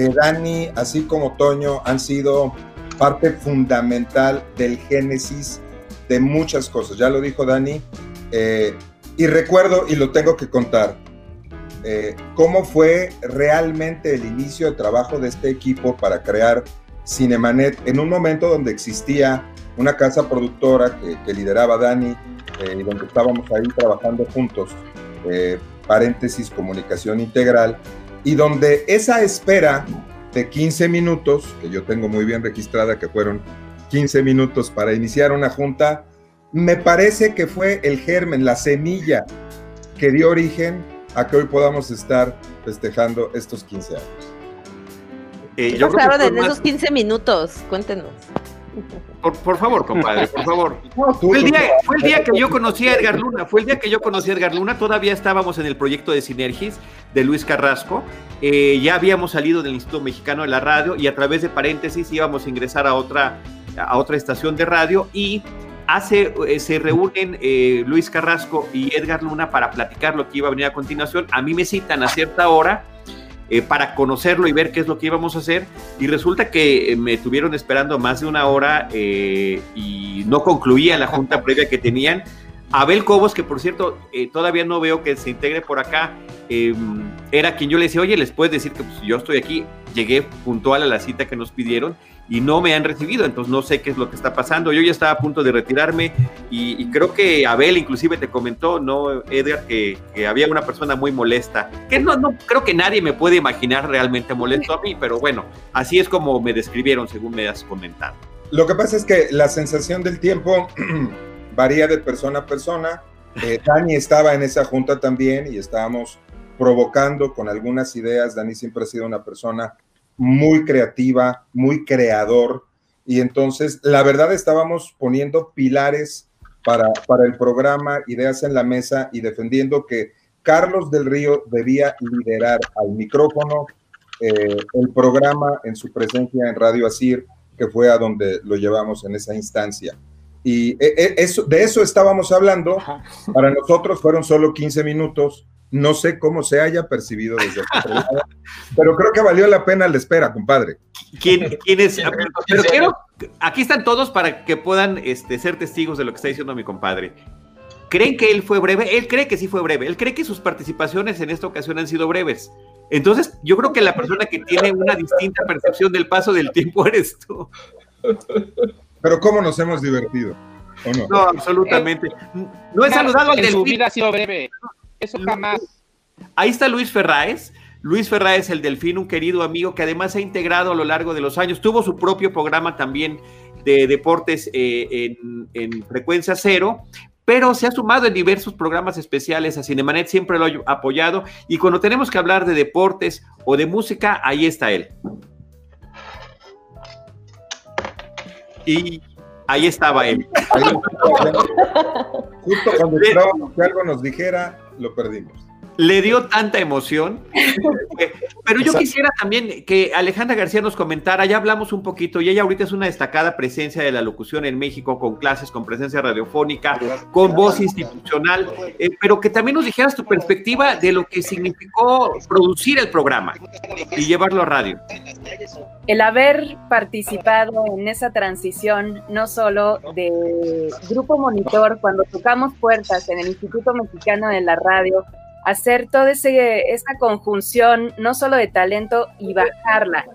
que Dani, así como Toño, han sido parte fundamental del génesis de muchas cosas. Ya lo dijo Dani. Eh, y recuerdo, y lo tengo que contar, eh, cómo fue realmente el inicio de trabajo de este equipo para crear Cinemanet en un momento donde existía una casa productora que, lideraba Dani eh, y donde estábamos ahí trabajando juntos, eh, paréntesis, comunicación integral, y donde esa espera de 15 minutos, que yo tengo muy bien registrada, que fueron 15 minutos para iniciar una junta, me parece que fue el germen, la semilla que dio origen a que hoy podamos estar festejando estos 15 años. Eh, ¿Qué pasaron en esos 15 minutos? Cuéntenos. Por, favor, compadre, por favor. fue, el día, que yo conocí a Edgar Luna, fue el día que yo conocí a Edgar Luna, todavía estábamos en el proyecto de Sinergis de Luis Carrasco, eh, ya habíamos salido del Instituto Mexicano de la Radio y a través de paréntesis íbamos a ingresar a otra, a otra estación de radio y hace, eh, se reúnen eh, Luis Carrasco y Edgar Luna para platicar lo que iba a venir a continuación. A mí me citan a cierta hora eh, para conocerlo y ver qué es lo que íbamos a hacer. Y resulta que eh, me tuvieron esperando más de una hora eh, y no concluía la junta previa que tenían. Abel Cobos, que por cierto todavía no veo que se integre por acá, em, era quien yo le decía, oye, les puedes decir que pues, yo estoy aquí, llegué puntual a la cita que nos pidieron y no me han recibido, entonces no sé qué es lo que está pasando. Yo ya estaba a punto de retirarme y, creo que Abel inclusive te comentó, ¿no, Edgar? Que, había una persona muy molesta, que no, no creo que nadie me puede imaginar realmente molesto a mí, pero bueno, así es como me describieron según me has comentado. Lo que pasa es que la sensación del tiempo varía de persona a persona. Eh, Dani estaba en esa junta también y estábamos provocando con algunas ideas. Dani siempre ha sido una persona muy creativa, muy creador. Y entonces, la verdad, estábamos poniendo pilares para, para el programa, ideas en la mesa y defendiendo que Carlos del Río debía liderar al micrófono eh, el programa en su presencia en Radio Asir, que fue a donde lo llevamos en esa instancia. Y eh, eh, eso, de eso estábamos hablando. Para nosotros fueron solo 15 minutos, no sé cómo se haya percibido desde otro lado, pero creo que valió la pena la espera, compadre. ¿Quién, es? Pero aquí están todos para que puedan este, ser testigos de lo que está diciendo mi compadre. ¿Creen que él fue breve? Él cree que sí fue breve. Él cree que sus participaciones en esta ocasión han sido breves. Entonces, yo creo que la persona que tiene una distinta percepción del paso del tiempo eres tú. Pero ¿cómo nos hemos divertido? no? no? absolutamente. No he saludado al del su vida ha sido breve. Eso jamás. Ahí está Luis Ferraes. Luis Ferraes, el Delfín, un querido amigo que además se ha integrado a lo largo de los años. Tuvo su propio programa también de deportes eh, en, frecuencia cero, pero se ha sumado en diversos programas especiales a Cinemanet, siempre lo ha apoyado. Y cuando tenemos que hablar de deportes o de música, ahí está él. Y ahí estaba él. Justo cuando esperábamos que algo nos dijera, lo perdimos. Le dio tanta emoción. Pero yo quisiera también que Alejandra García nos comentara, ya hablamos un poquito, y ella ahorita es una destacada presencia de la locución en México, con clases, con presencia radiofónica, con voz institucional, eh, pero que también nos dijeras tu perspectiva de lo que significó producir el programa y llevarlo a radio. El haber participado en esa transición, no solo de Grupo Monitor, cuando tocamos puertas en el Instituto Mexicano de la Radio, hacer toda esa conjunción, no solo de talento, y bajarla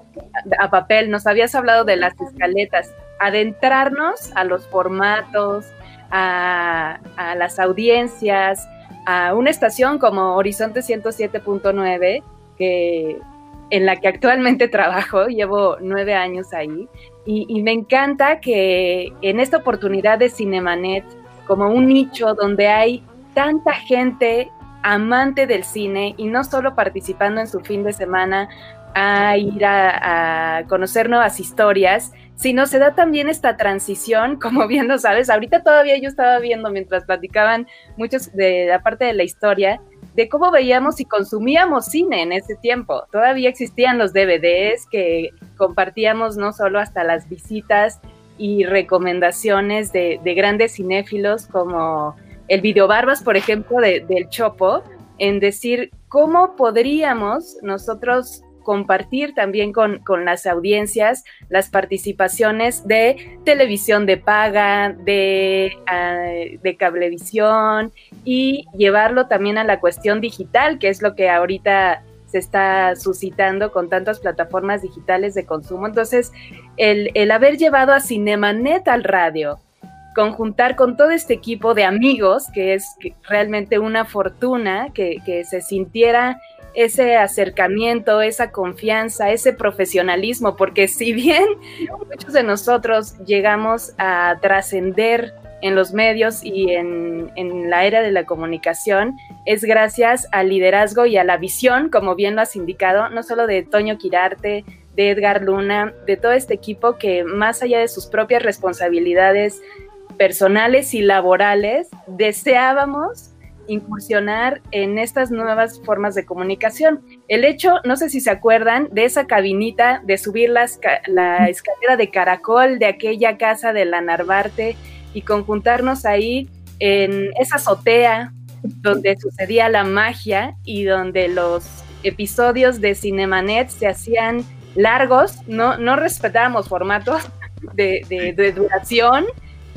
a, papel. Nos habías hablado de las escaletas, adentrarnos a los formatos, a, las audiencias, a una estación como Horizonte 107.9, que en la que actualmente trabajo, llevo nueve años ahí, y, y, me encanta que en esta oportunidad de Cinemanet, como un nicho donde hay tanta gente amante del cine y no solo participando en su fin de semana a ir a, conocer nuevas historias, sino se da también esta transición, como bien lo sabes, ahorita todavía yo estaba viendo mientras platicaban muchos de la parte de la historia, de cómo veíamos y consumíamos cine en ese tiempo. Todavía existían los DVDs que compartíamos no solo hasta las visitas y recomendaciones de, de grandes cinéfilos como el video Barbas, por ejemplo, del Chopo, en decir cómo podríamos nosotros compartir también con, las audiencias las participaciones de televisión de paga, de, uh, de, cablevisión y llevarlo también a la cuestión digital, que es lo que ahorita se está suscitando con tantas plataformas digitales de consumo. Entonces, el, el haber llevado a Cinemanet al radio, conjuntar con todo este equipo de amigos, que es realmente una fortuna que, se sintiera ese acercamiento, esa confianza, ese profesionalismo, porque si bien muchos de nosotros llegamos a trascender en los medios y en, en, la era de la comunicación, es gracias al liderazgo y a la visión, como bien lo has indicado, no solo de Toño Quirarte, de Edgar Luna, de todo este equipo que más allá de sus propias responsabilidades personales y laborales, deseábamos incursionar en estas nuevas formas de comunicación. El hecho, no sé si se acuerdan, de esa cabinita de subir la escalera de caracol de aquella casa de la Narvarte y conjuntarnos ahí en esa azotea donde sucedía la magia y donde los episodios de Cinemanet se hacían largos, no, no respetábamos formatos de, de duración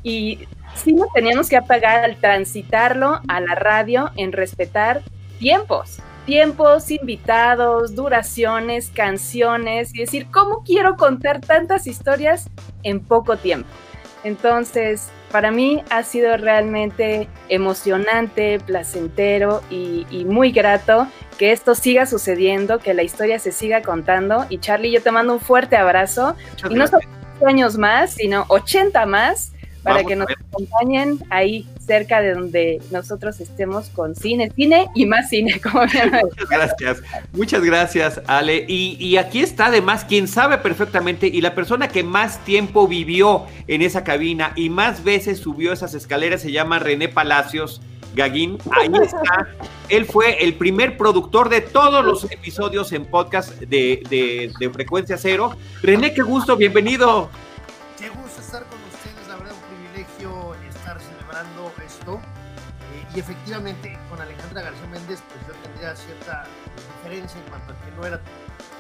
y sí nos teníamos que apagar al transitarlo a la radio en respetar tiempos, tiempos, invitados, duraciones, canciones y decir, ¿cómo quiero contar tantas historias en poco tiempo? Entonces, para mí ha sido realmente emocionante, placentero y, muy grato que esto siga sucediendo, que la historia se siga contando. Y Charlie, yo te mando un fuerte abrazo. y no solo años más, sino 80 más para que nos acompañen ahí cerca de donde nosotros estemos con cine, cine y más cine. Como muchas gracias, muchas gracias Ale. Y, y, aquí está además quien sabe perfectamente y la persona que más tiempo vivió en esa cabina y más veces subió esas escaleras se llama René Palacios. Gaguín, ahí está. Él fue el primer productor de todos los episodios en podcast de, de, de Frecuencia Cero. René, qué gusto, bienvenido. Y efectivamente con Alejandra García Méndez pues yo tendría cierta diferencia en cuanto a que no era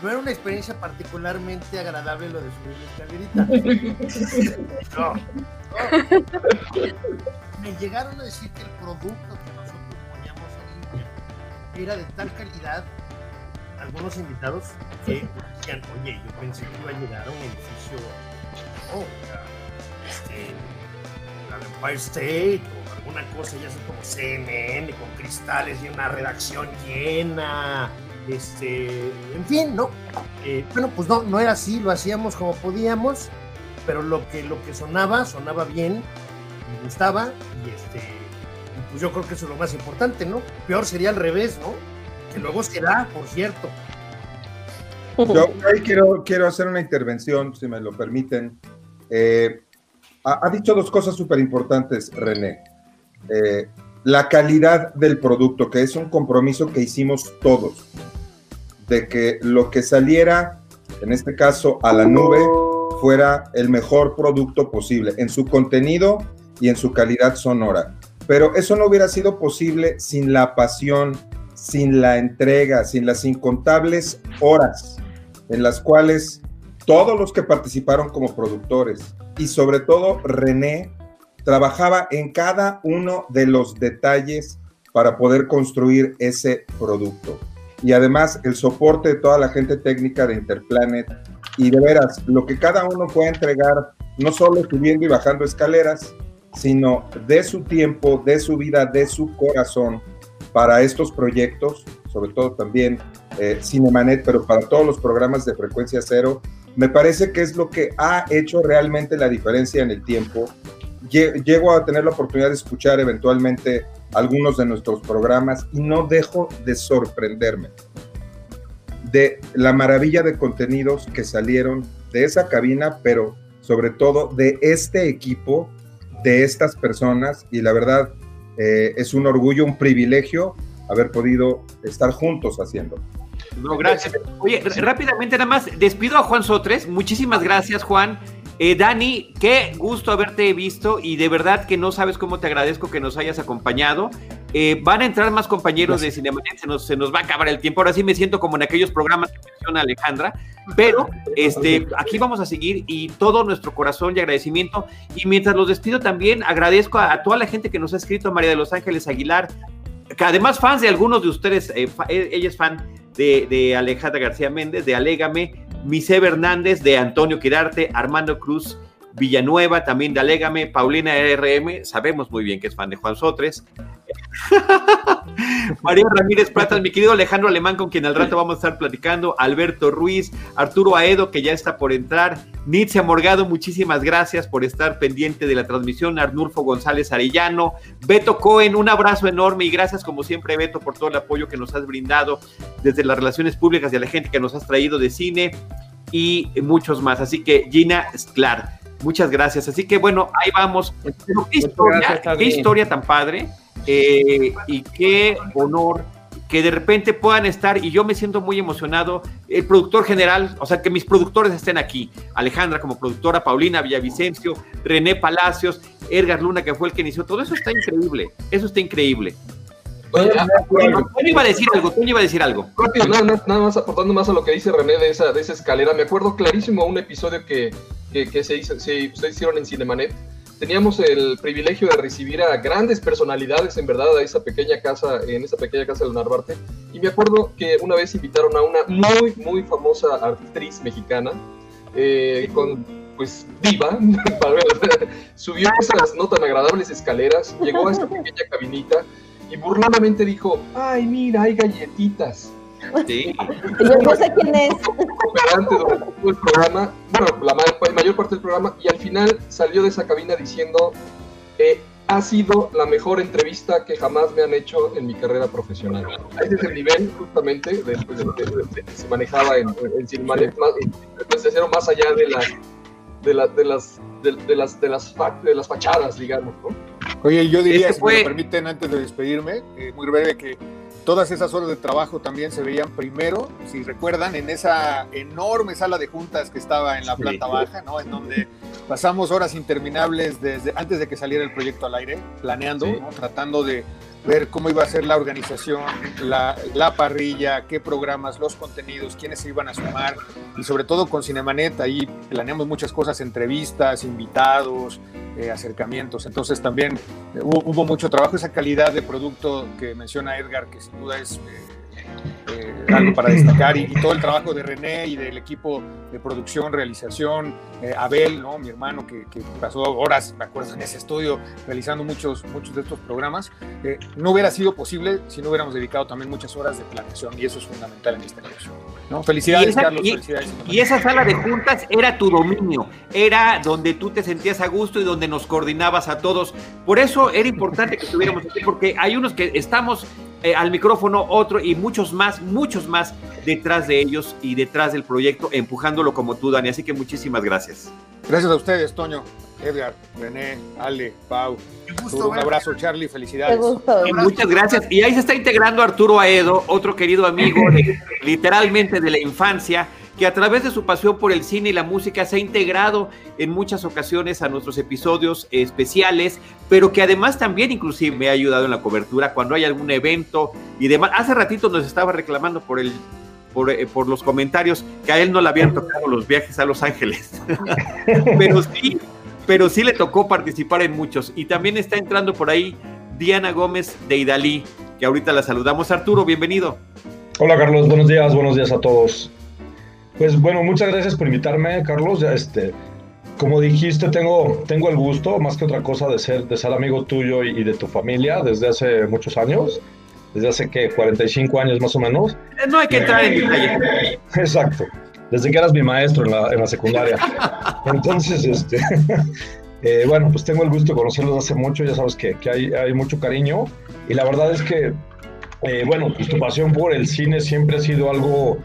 no era una experiencia particularmente agradable lo de subir la escalerita. Me llegaron a decir que el producto que nosotros poníamos en línea era de tal calidad, algunos invitados que decían, oye, yo pensé que iba a llegar a un edificio, oh, este, Empire State una cosa ya así como CNN con cristales y una redacción llena, este, en fin, ¿no? Eh, bueno, pues no, no era así, lo hacíamos como podíamos, pero lo que, lo que sonaba, sonaba bien, me gustaba, y este, pues yo creo que eso es lo más importante, ¿no? Peor sería al revés, ¿no? Que luego será, por cierto. Yo ahí quiero, quiero hacer una intervención, si me lo permiten. Eh, ha, ha, dicho dos cosas súper importantes, René. Eh, la calidad del producto, que es un compromiso que hicimos todos, de que lo que saliera, en este caso a la nube, fuera el mejor producto posible en su contenido y en su calidad sonora. Pero eso no hubiera sido posible sin la pasión, sin la entrega, sin las incontables horas en las cuales todos los que participaron como productores y sobre todo René trabajaba en cada uno de los detalles para poder construir ese producto. Y además el soporte de toda la gente técnica de Interplanet. Y de veras, lo que cada uno puede entregar, no solo subiendo y bajando escaleras, sino de su tiempo, de su vida, de su corazón para estos proyectos, sobre todo también eh, Cinemanet, pero para todos los programas de frecuencia cero, me parece que es lo que ha hecho realmente la diferencia en el tiempo llego a tener la oportunidad de escuchar eventualmente algunos de nuestros programas y no dejo de sorprenderme de la maravilla de contenidos que salieron de esa cabina, pero sobre todo de este equipo, de estas personas y la verdad eh, es un orgullo, un privilegio haber podido estar juntos haciendo. Gracias. Oye, rápidamente nada más, despido a Juan Sotres. Muchísimas gracias, Juan. Eh, Dani, qué gusto haberte visto y de verdad que no sabes cómo te agradezco que nos hayas acompañado. Eh, van a entrar más compañeros de Cinemanet, se nos, se nos va a acabar el tiempo. Ahora sí me siento como en aquellos programas que menciona Alejandra, pero este, aquí vamos a seguir y todo nuestro corazón y agradecimiento. Y mientras los despido también, agradezco a, toda la gente que nos ha escrito, María de los Ángeles Aguilar, que además fans de algunos de ustedes, eh, ella es fan de, de Alejandra García Méndez, de Alégame, Mise Hernández, de Antonio Quirarte, Armando Cruz Villanueva, también de Alégame, Paulina RM, sabemos muy bien que es fan de Juan Sotres, María Ramírez Pratas, mi querido Alejandro Alemán, con quien al rato vamos a estar platicando, Alberto Ruiz, Arturo Aedo, que ya está por entrar, Nitzia Morgado, muchísimas gracias por estar pendiente de la transmisión, Arnulfo González Arellano, Beto Cohen, un abrazo enorme y gracias como siempre, Beto, por todo el apoyo que nos has brindado desde las relaciones públicas y a la gente que nos has traído de cine y muchos más. Así que Gina Sklar, muchas gracias. Así que bueno, ahí vamos. qué historia, qué historia tan padre eh, y qué honor que de repente puedan estar y yo me siento muy emocionado, el productor general, o sea, que mis productores estén aquí, Alejandra como productora, Paulina Villavicencio, René Palacios, Edgar Luna, que fue el que inició, todo eso está increíble, eso está increíble. Oye, iba a decir algo, tú iba a decir algo. Rápido, nada, nada, más aportando más a lo que dice René de esa, de esa escalera, me acuerdo clarísimo un episodio que, que, se hizo, se, ustedes hicieron en Cinemanet, teníamos el privilegio de recibir a grandes personalidades, en verdad, a esa pequeña casa, en esa pequeña casa de Narvarte. Y me acuerdo que una vez invitaron a una muy, muy famosa actriz mexicana, eh, con, pues, diva, subió esas no tan agradables escaleras, llegó a esta pequeña cabinita y burladamente dijo, ay, mira, hay galletitas. Sí. Yo no sé quién es. Durante el programa, bueno, la mayor parte del programa, y al final salió de esa cabina diciendo, eh, ha sido la mejor entrevista que jamás me han hecho en mi carrera profesional. Ese es el nivel justamente de, que se manejaba en, en Cinemanet, más, más allá de las de, la, de las de, las de las de las fachadas, digamos, ¿no? Oye, yo diría, si me permiten antes de despedirme, eh, muy breve que Todas esas horas de trabajo también se veían primero, si recuerdan, en esa enorme sala de juntas que estaba en la planta baja, ¿no? En donde pasamos horas interminables desde antes de que saliera el proyecto al aire, planeando, tratando de ver cómo iba a ser la organización, la, la, parrilla, qué programas, los contenidos, quiénes se iban a sumar y sobre todo con Cinemanet ahí planeamos muchas cosas, entrevistas, invitados, eh, acercamientos. Entonces también eh, hubo, mucho trabajo, esa calidad de producto que menciona Edgar, que sin duda es... Eh, eh, algo para destacar y, todo el trabajo de René y del equipo de producción, realización, eh, Abel, ¿no? mi hermano que, pasó horas, me acuerdo, en ese estudio realizando muchos, muchos de estos programas, eh, no hubiera sido posible si no hubiéramos dedicado también muchas horas de planeación y eso es fundamental en este negocio. ¿no? Felicidades, Carlos. felicidades. Y esa sala de juntas era tu dominio, era donde tú te sentías a gusto y donde nos coordinabas a todos. Por eso era importante que estuviéramos aquí, porque hay unos que estamos eh, al micrófono, otro y muchos más, muchos más detrás de ellos y detrás del proyecto, empujándolo como tú, Dani. Así que muchísimas gracias. Gracias a ustedes, Toño, Edgar, René, Ale, Pau. Un abrazo, Charlie, felicidades. muchas gracias. Y ahí se está integrando Arturo Aedo, otro querido amigo literalmente de la infancia que a través de su pasión por el cine y la música se ha integrado en muchas ocasiones a nuestros episodios especiales, pero que además también inclusive me ha ayudado en la cobertura cuando hay algún evento y demás. Hace ratito nos estaba reclamando por el por, eh, los comentarios que a él no le habían tocado los viajes a Los Ángeles. pero sí, pero sí le tocó participar en muchos. Y también está entrando por ahí Diana Gómez de Idalí, que ahorita la saludamos. Arturo, bienvenido. Hola Carlos, buenos días, buenos días a todos. Pues bueno, muchas gracias por invitarme, Carlos. Ya este, como dijiste, tengo, tengo el gusto, más que otra cosa, de ser, de ser amigo tuyo y, de tu familia desde hace muchos años, desde hace que 45 años más o menos. Eh, no hay que entrar en detalle. Exacto, desde que eras mi maestro en la, en la secundaria. Entonces, este, eh, bueno, pues tengo el gusto de conocerlos hace mucho, ya sabes que, que hay, hay, mucho cariño y la verdad es que, eh, bueno, pues tu pasión por el cine siempre ha sido algo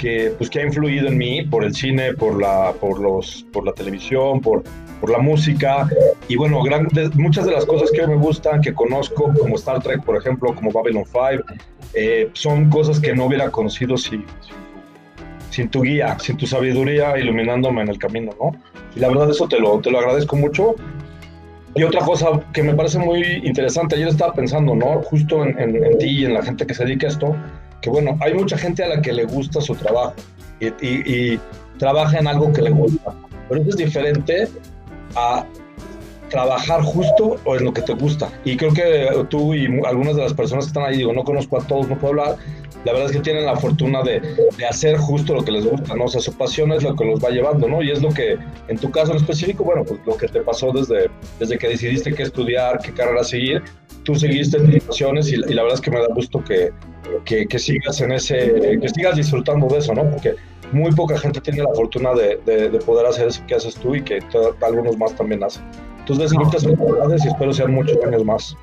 que, pues, que ha influido en mí por el cine, por la, por los, por la televisión, por, por la música. Y bueno, muchas de las cosas que me gustan, que conozco, como Star Trek, por ejemplo, como Babylon 5, eh, son cosas que no hubiera conocido si, sin tu guía, sin tu sabiduría iluminándome en el camino, ¿no? Y la verdad eso te lo, te lo agradezco mucho. Y otra cosa que me parece muy interesante, ayer estaba pensando, ¿no? Justo en, en, en ti y en la gente que se dedica a esto, que bueno, hay mucha gente a la que le gusta su trabajo y, trabaja en algo que le gusta, pero eso es diferente a trabajar justo o en lo que te gusta. Y creo que tú y algunas de las personas que están ahí, digo, no conozco a todos, no puedo hablar, la verdad es que tienen la fortuna de, hacer justo lo que les gusta, ¿no? O sea, su pasión es lo que los va llevando, ¿no? Y es lo que, en tu caso en específico, bueno, pues lo que te pasó desde, desde que decidiste qué estudiar, qué carrera seguir, tú seguiste tus pasiones y la verdad es que me da gusto que, que, que sigas en ese, que sigas disfrutando de eso, ¿no? Porque muy poca gente tiene la fortuna de, de, de poder hacer eso que haces tú y que algunos más también hacen. Entonces, muchas felicidades y espero sean muchos años más.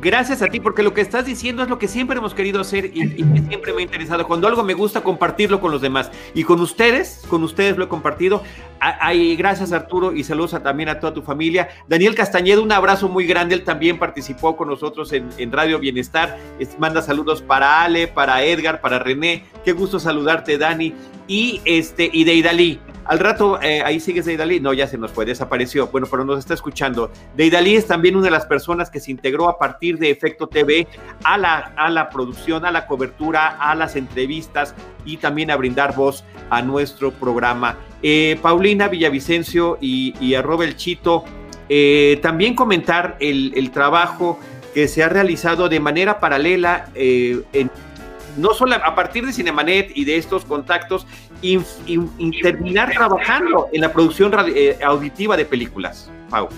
Gracias a ti, porque lo que estás diciendo es lo que siempre hemos querido hacer y, siempre me ha interesado. Cuando algo me gusta, compartirlo con los demás. Y con ustedes, con ustedes lo he compartido. A- ay, gracias Arturo y saludos a- también a toda tu familia. Daniel Castañeda, un abrazo muy grande. Él también participó con nosotros en, Radio Bienestar. Es- manda saludos para Ale, para Edgar, para René. Qué gusto saludarte, Dani. Y este, y Deidali. Al rato, eh, ahí sigues Deidali. No, ya se nos fue, desapareció. Bueno, pero nos está escuchando. Deidali es también una de las personas que se integró a partir de Efecto TV a la, a la producción, a la cobertura, a las entrevistas y también a brindar voz a nuestro programa. Eh, Paulina Villavicencio y, y arroba el Chito, eh, también comentar el, el trabajo que se ha realizado de manera paralela eh, no solo a partir de Cinemanet y de estos contactos, in- in- in- terminar trabajando en la producción eh, auditiva de películas. Pau.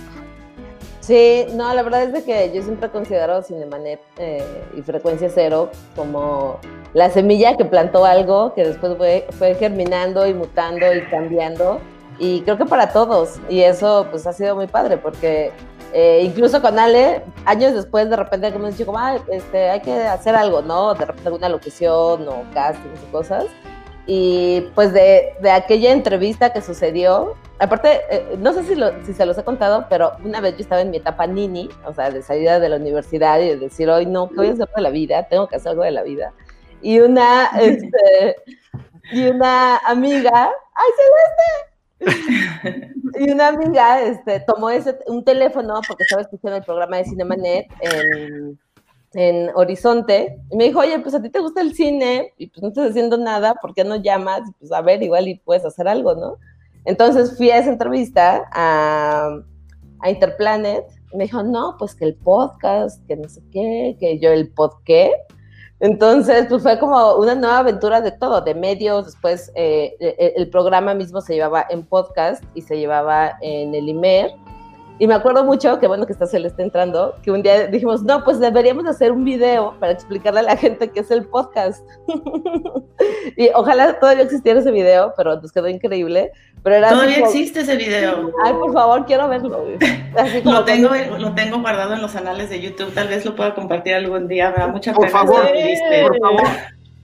Sí, no, la verdad es de que yo siempre considero Cinemanet eh, y Frecuencia Cero como la semilla que plantó algo que después fue, fue germinando y mutando y cambiando. Y creo que para todos. Y eso pues ha sido muy padre porque eh, incluso con Ale, años después de repente hemos dicho como, "Ah, este, hay que hacer algo, ¿no? De repente alguna locución o castings y cosas. Y pues de, de aquella entrevista que sucedió, aparte, eh, no sé si, lo- si se los he contado, pero una vez yo estaba en mi etapa nini, o sea, de salida de la universidad y de decir, hoy no, ¿qué voy a hacer de la vida? Tengo que hacer algo de la vida. Y una, este, y una amiga, ¡ay, Celeste! y una amiga este, tomó ese, un teléfono porque estaba escuchando el programa de Cinemanet en, en Horizonte y me dijo, oye, pues a ti te gusta el cine y pues no estás haciendo nada, ¿por qué no llamas? Pues a ver, igual y puedes hacer algo, ¿no? Entonces fui a esa entrevista a, a Interplanet y me dijo, no, pues que el podcast, que no sé qué, que yo el pod qué. Entonces, pues fue como una nueva aventura de todo, de medios, después eh, el, el programa mismo se llevaba en podcast y se llevaba en el IMER. Y me acuerdo mucho, que bueno que está Celeste entrando, que un día dijimos, no, pues deberíamos hacer un video para explicarle a la gente qué es el podcast. y ojalá todavía existiera ese video, pero nos quedó increíble. Pero era Todavía como- existe ese video. Ay, por favor, quiero verlo. güey. Así como Lo tengo, cuando- lo tengo guardado en los anales de YouTube, tal vez lo pueda compartir algún día, me da mucha Por pena favor, por favor.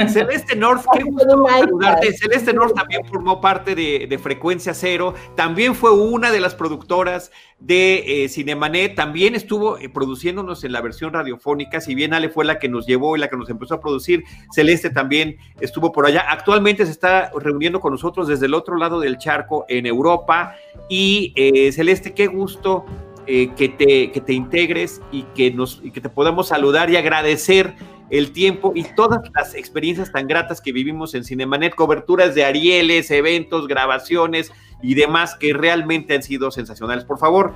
Celeste North, qué gusto saludarte. Celeste North también formó parte de, de Frecuencia Cero, también fue una de las productoras de eh, Cinemanet, también estuvo eh, produciéndonos en la versión radiofónica, si bien Ale fue la que nos llevó y la que nos empezó a producir, Celeste también estuvo por allá. Actualmente se está reuniendo con nosotros desde el otro lado del charco en Europa. Y eh, Celeste, qué gusto eh, que, te, que te integres y que, nos, y que te podamos saludar y agradecer el tiempo y todas las experiencias tan gratas que vivimos en Cinemanet, coberturas de Arieles, eventos, grabaciones y demás que realmente han sido sensacionales. Por favor,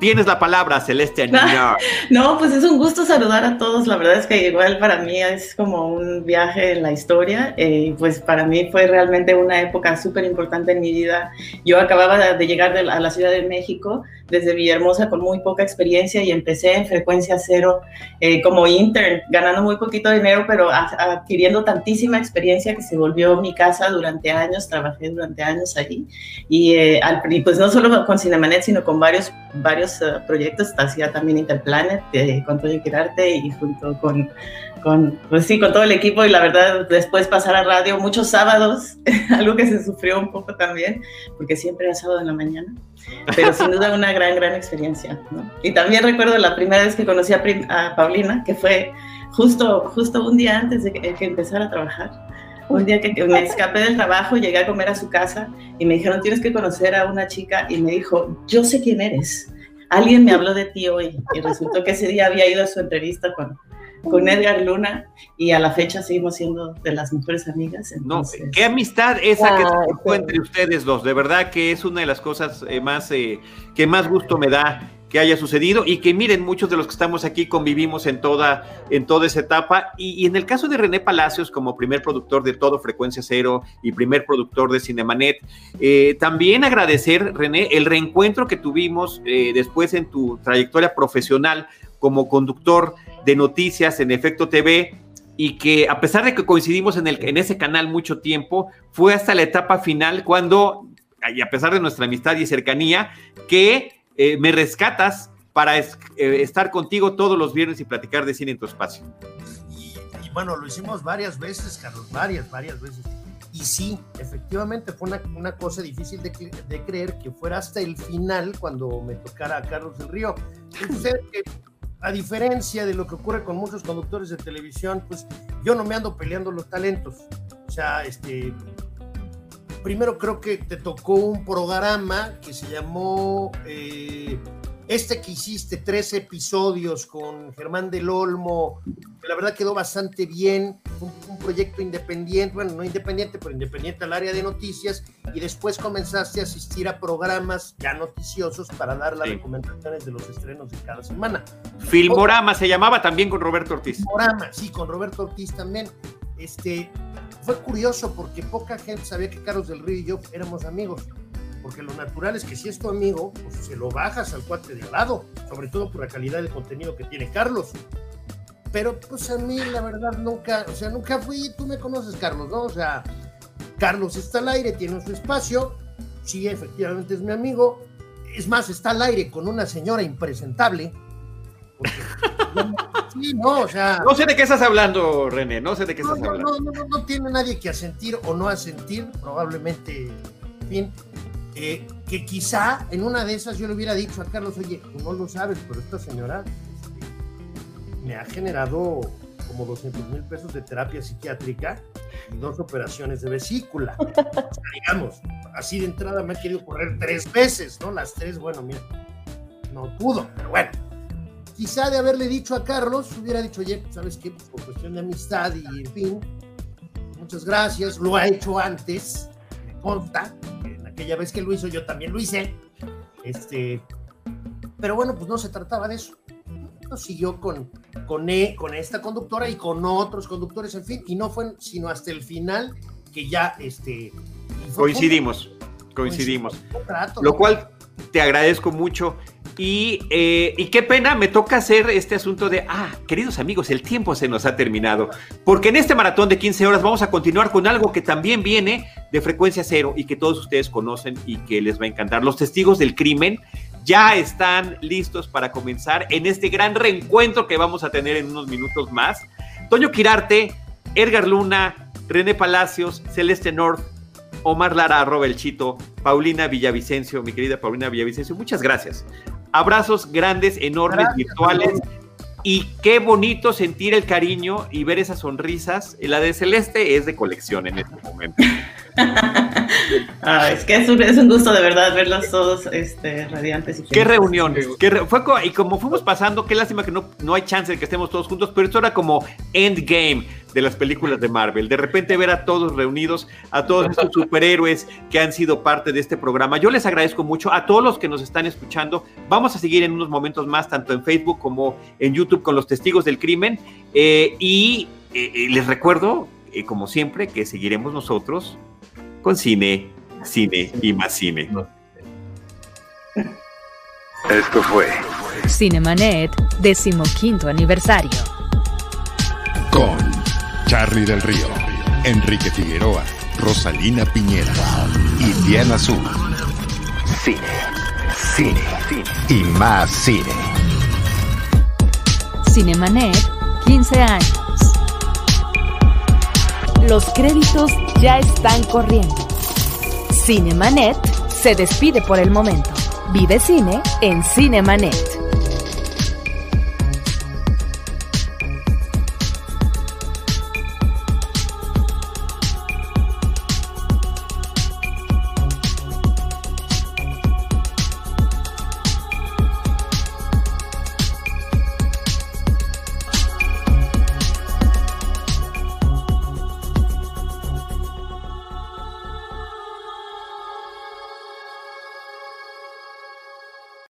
tienes la palabra, Celeste Añiña. No, pues es un gusto saludar a todos. La verdad es que igual para mí es como un viaje en la historia. Eh, pues para mí fue realmente una época súper importante en mi vida. Yo acababa de llegar de la- a la Ciudad de México desde Villahermosa con muy poca experiencia y empecé en frecuencia cero eh, como intern, ganando muy poquito dinero, pero a- adquiriendo tantísima experiencia que se volvió mi casa durante años. Trabajé durante años allí. Y, eh, al- pues no solo con Cinemanet, sino con varios, varios eh, proyectos. Hacía también Interplanet eh, con Toyo Quirarte y junto con, con, pues sí, con todo el equipo. Y la verdad, después pasar a radio muchos sábados, algo que se sufrió un poco también, porque siempre era sábado en la mañana. Pero sin duda una gran, gran experiencia. ¿no? Y también recuerdo la primera vez que conocí a, a Paulina, que fue justo, justo un día antes de que, que empezara a trabajar. Un día que me escapé del trabajo, llegué a comer a su casa y me dijeron, tienes que conocer a una chica. Y me dijo, yo sé quién eres. Alguien me habló de ti hoy. Y resultó que ese día había ido a su entrevista con, con Edgar Luna y a la fecha seguimos siendo de las mejores amigas. No, qué amistad esa que se forjó entre ustedes dos. De verdad que es una de las cosas eh, más eh, que más gusto me da que haya sucedido y que miren, muchos de los que estamos aquí convivimos en toda, en toda esa etapa. Y, en el caso de René Palacios, como primer productor de todo Frecuencia Cero y primer productor de Cinemanet, eh, también agradecer, René, el reencuentro que tuvimos eh, después en tu trayectoria profesional como conductor de noticias en Efecto TV y que a pesar de que coincidimos en, el, en ese canal mucho tiempo, fue hasta la etapa final cuando, y a pesar de nuestra amistad y cercanía, que eh, me rescatas para es- eh, estar contigo todos los viernes y platicar de cine en tu espacio. Y bueno, lo hicimos varias veces, Carlos, varias, varias veces. Y sí, efectivamente fue una, una cosa difícil de, de creer que fuera hasta el final cuando me tocara a Carlos del Río. Que, a diferencia de lo que ocurre con muchos conductores de televisión, pues yo no me ando peleando los talentos. O sea, este, primero creo que te tocó un programa que se llamó eh, este que hiciste, tres episodios con Germán del Olmo, que la verdad quedó bastante bien, un, un proyecto independiente, bueno, no independiente, pero independiente al área de noticias, y después comenzaste a asistir a programas ya noticiosos para dar las Sí. recomendaciones de los estrenos de cada semana. Filmorama se llamaba también con Roberto Ortiz. Filmorama, sí, con Roberto Ortiz también. Este, fue curioso porque poca gente sabía que Carlos del Río y yo éramos amigos. Porque lo natural es que si es tu amigo, pues se lo bajas al cuate de al lado, sobre todo por la calidad de contenido que tiene Carlos. Pero pues a mí la verdad nunca, o sea, nunca fui, tú me conoces Carlos, ¿no? O sea, Carlos está al aire, tiene su espacio, sí, efectivamente es mi amigo, es más, está al aire con una señora impresentable. porque- sí, no, o sea... No sé de qué estás hablando, René, no sé de qué No, estás no, hablando. no, no, no tiene nadie que asentir o no asentir, probablemente, en fin, eh, que quizá en una de esas yo le hubiera dicho a Carlos, oye, no lo sabes, pero esta señora este, me ha generado como 200 mil pesos de terapia psiquiátrica y dos operaciones de vesícula. O sea, digamos, así de entrada me ha querido correr tres veces, ¿no? Las tres, bueno, mira, no pudo, pero bueno quizá de haberle dicho a Carlos, hubiera dicho, oye, ¿sabes qué? Pues por cuestión de amistad y en fin, muchas gracias, lo ha hecho antes, me consta, en aquella vez que lo hizo yo también lo hice, este, pero bueno, pues no se trataba de eso. Siguió con, con, e- con esta conductora y con otros conductores, en fin, y no fue sino hasta el final que ya, este... Coincidimos, coincidimos. trato, Lo cual te agradezco mucho. Y, eh, y qué pena, me toca hacer este asunto de, ah, queridos amigos, el tiempo se nos ha terminado. Porque en este maratón de 15 horas vamos a continuar con algo que también viene de frecuencia cero y que todos ustedes conocen y que les va a encantar. Los testigos del crimen ya están listos para comenzar en este gran reencuentro que vamos a tener en unos minutos más. Toño Quirarte, Edgar Luna, René Palacios, Celeste North, Omar Lara, arroba el chito, Paulina Villavicencio, mi querida Paulina Villavicencio, muchas gracias. Abrazos grandes, enormes, Gracias, virtuales. Y qué bonito sentir el cariño y ver esas sonrisas. La de Celeste es de colección en este momento. Ah, es que es un, es un gusto de verdad verlos todos este, radiantes y Qué reunión. qué re- fue co- y como fuimos pasando, qué lástima que no, no hay chance de que estemos todos juntos, pero esto era como endgame de las películas de Marvel. De repente ver a todos reunidos, a todos estos superhéroes que han sido parte de este programa. Yo les agradezco mucho a todos los que nos están escuchando. Vamos a seguir en unos momentos más, tanto en Facebook como en YouTube con los testigos del crimen. Eh, y eh, eh, les recuerdo, eh, como siempre, que seguiremos nosotros con cine, cine y más cine. Esto fue Cinemanet, decimoquinto aniversario. con Charlie del Río, Enrique Figueroa, Rosalina Piñera y Diana Azul. Cine, cine, y más cine. Cinemanet, 15 años. Los créditos ya están corriendo. Cinemanet se despide por el momento. Vive cine en Cinemanet.